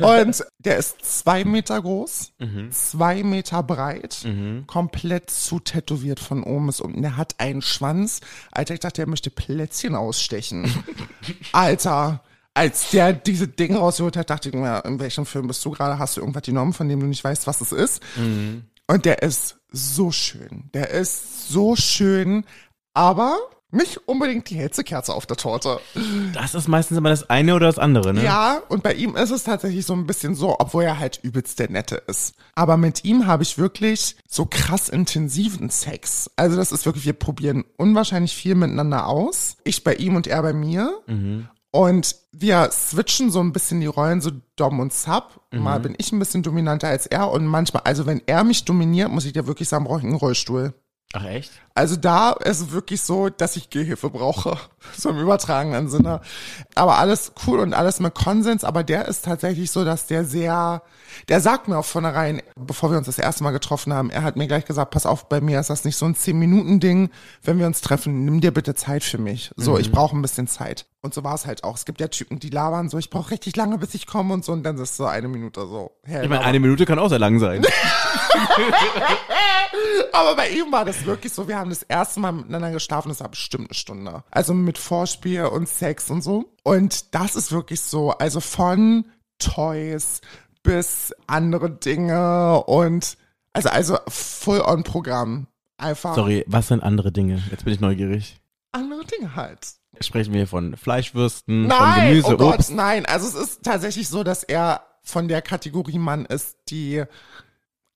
Und der ist zwei Meter groß, zwei Meter breit, komplett zu tätowiert von oben bis unten. Der hat einen Schwanz. Alter, ich dachte, er möchte Plätzchen ausstechen. Alter. Als der diese Dinge rausgeholt hat, dachte ich mir, in welchem Film bist du gerade? Hast du irgendwas genommen, von dem du nicht weißt, was es ist? Und der ist so schön. Der ist so schön, aber nicht unbedingt die hellste Kerze auf der Torte. Das ist meistens immer das eine oder das andere, ne? Ja, und bei ihm ist es tatsächlich so ein bisschen so, obwohl er halt übelst der Nette ist. Aber mit ihm habe ich wirklich so krass intensiven Sex. Also das ist wirklich, wir probieren unwahrscheinlich viel miteinander aus. Ich bei ihm und er bei mir. Und wir switchen so ein bisschen die Rollen, so Dom und Sub. Mal bin ich ein bisschen dominanter als er und manchmal, also wenn er mich dominiert, muss ich dir wirklich sagen, brauche ich einen Rollstuhl. Ach echt? Also da ist es wirklich so, dass ich Gehhilfe brauche. So im übertragenen Sinne. Aber alles cool und alles mit Konsens. Aber der ist tatsächlich so, dass der sehr, der sagt mir auch von vornherein, bevor wir uns das erste Mal getroffen haben, er hat mir gleich gesagt, pass auf, bei mir ist das nicht so ein 10-Minuten-Ding. Wenn wir uns treffen, nimm dir bitte Zeit für mich. So, ich brauche ein bisschen Zeit. Und so war es halt auch. Es gibt ja Typen, die labern so, ich brauche richtig lange, bis ich komme und so. Und dann ist es so eine Minute so. Hey, Ich meine, eine Minute kann auch sehr lang sein. Aber bei ihm war das wirklich so, wir haben das erste Mal miteinander geschlafen, das war bestimmt eine Stunde. Also mit Vorspiel und Sex und so. Und das ist wirklich so, also von Toys bis andere Dinge und also, also Full-on-Programm. Einfach Sorry, was sind andere Dinge? Jetzt bin ich neugierig. andere Dinge halt. Sprechen wir von Fleischwürsten, von Nein, Gemüse, oh Gott, Obst? nein. Also es ist tatsächlich so, dass er von der Kategorie Mann ist, die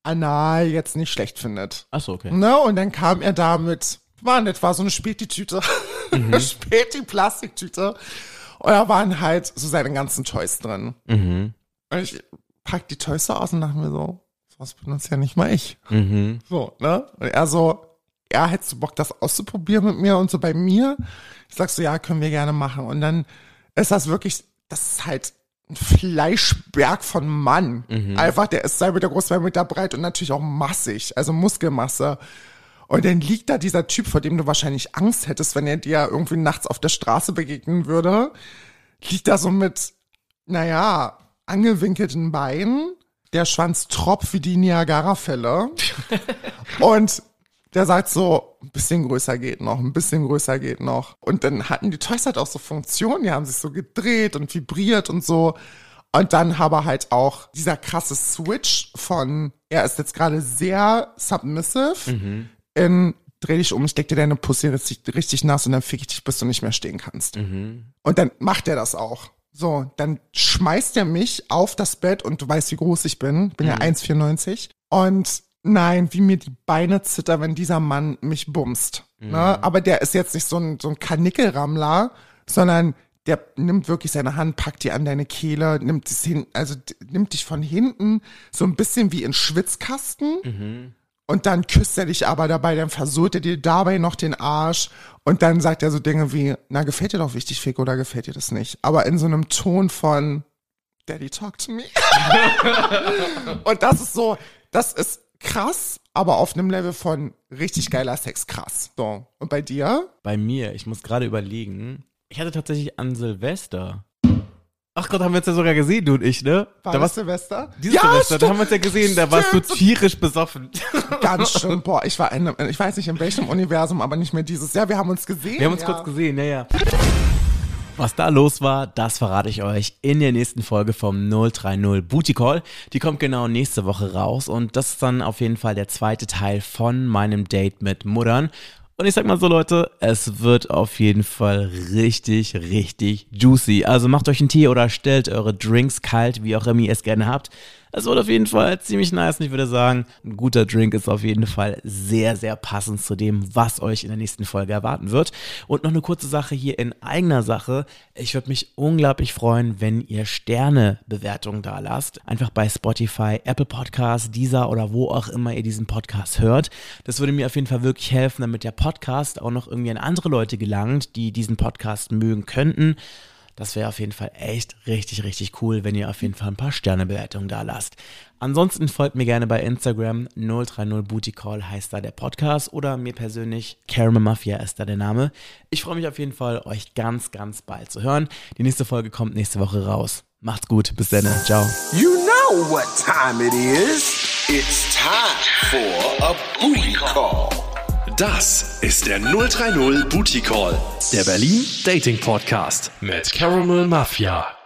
anal jetzt nicht schlecht findet. Achso, okay. Ne? Und dann kam er da mit, war nett, war so eine Späti-Tüte, Mhm. eine Späti-Plastiktüte. Und da waren halt so seine ganzen Toys drin. Mhm. Und ich pack die Toys so aus und dachte mir so, was benutzt ja nicht mal ich. Mhm. So, ne? Und er so, ja, hättest du Bock, das auszuprobieren mit mir und so bei mir? Ich sag so, ja, können wir gerne machen. Und dann ist das wirklich, das ist halt ein Fleischberg von Mann. Einfach, der ist zwei Meter groß, zwei Meter breit und natürlich auch massig, also Muskelmasse. Und dann liegt da dieser Typ, vor dem du wahrscheinlich Angst hättest, wenn er dir irgendwie nachts auf der Straße begegnen würde. Liegt da so mit, naja, angewinkelten Beinen. Der Schwanz tropft wie die Niagara-Fälle. Und der sagt so, ein bisschen größer geht noch, ein bisschen größer geht noch. Und dann hatten die Toys halt auch so Funktionen, die haben sich so gedreht und vibriert und so. Und dann aber halt auch dieser krasse Switch von, er ist jetzt gerade sehr submissive in dreh dich um, ich deck dir deine Pussy richtig, richtig nass und dann fick ich dich, bis du nicht mehr stehen kannst. Und dann macht er das auch. So, dann schmeißt er mich auf das Bett und du weißt, wie groß ich bin. Ich bin ja 1,94. Und nein, wie mir die Beine zittern, wenn dieser Mann mich bumst. Ne? Aber der ist jetzt nicht so ein, so ein Kanickelrammler, sondern der nimmt wirklich seine Hand, packt die an deine Kehle, nimmt hin, also nimmt dich von hinten so ein bisschen wie in Schwitzkasten. Und dann küsst er dich aber dabei, dann versucht er dir dabei noch den Arsch und dann sagt er so Dinge wie, na, gefällt dir doch wichtig, Fick, oder gefällt dir das nicht? Aber in so einem Ton von Daddy talk to me. und das ist so, das ist krass, aber auf einem Level von richtig geiler Sex krass. So. Und bei dir? Bei mir, ich muss gerade überlegen. Ich hatte tatsächlich an Silvester. Ach Gott, haben wir uns ja sogar gesehen, du und ich, ne? War da das warst Silvester? dieses Silvester, da haben wir uns ja gesehen, da warst du Stimmt. tierisch besoffen. Ganz schön. Boah, ich war in, einem- ich weiß nicht in welchem Universum, aber nicht mehr dieses. Ja, wir haben uns gesehen. Wir haben uns ja. kurz gesehen, ja, ja. Was da los war, das verrate ich euch in der nächsten Folge vom 030 Booty Call. Die kommt genau nächste Woche raus und das ist dann auf jeden Fall der zweite Teil von meinem Date mit Muttern. Und ich sag mal so, Leute, es wird auf jeden Fall richtig, richtig juicy. Also macht euch einen Tee oder stellt eure Drinks kalt, wie auch immer ihr es gerne habt. Es wird auf jeden Fall ziemlich nice und ich würde sagen, ein guter Drink ist auf jeden Fall sehr, sehr passend zu dem, was euch in der nächsten Folge erwarten wird. Und noch eine kurze Sache hier in eigener Sache. Ich würde mich unglaublich freuen, wenn ihr Sternebewertungen da lasst. Einfach bei Spotify, Apple Podcasts, Deezer oder wo auch immer ihr diesen Podcast hört. Das würde mir auf jeden Fall wirklich helfen, damit der Podcast auch noch irgendwie an andere Leute gelangt, die diesen Podcast mögen könnten. Das wäre auf jeden Fall echt richtig, richtig cool, wenn ihr auf jeden Fall ein paar Sternebewertungen da lasst. Ansonsten folgt mir gerne bei Instagram 030 Booty Call heißt da der Podcast oder mir persönlich Caramel Mafia ist da der Name. Ich freue mich auf jeden Fall, euch ganz, ganz bald zu hören. Die nächste Folge kommt nächste Woche raus. Macht's gut, bis dann, ciao. You know what time it is. It's time for a booty call. Das ist der 030 Booty Call, der Berlin Dating Podcast mit Caramel Mafia.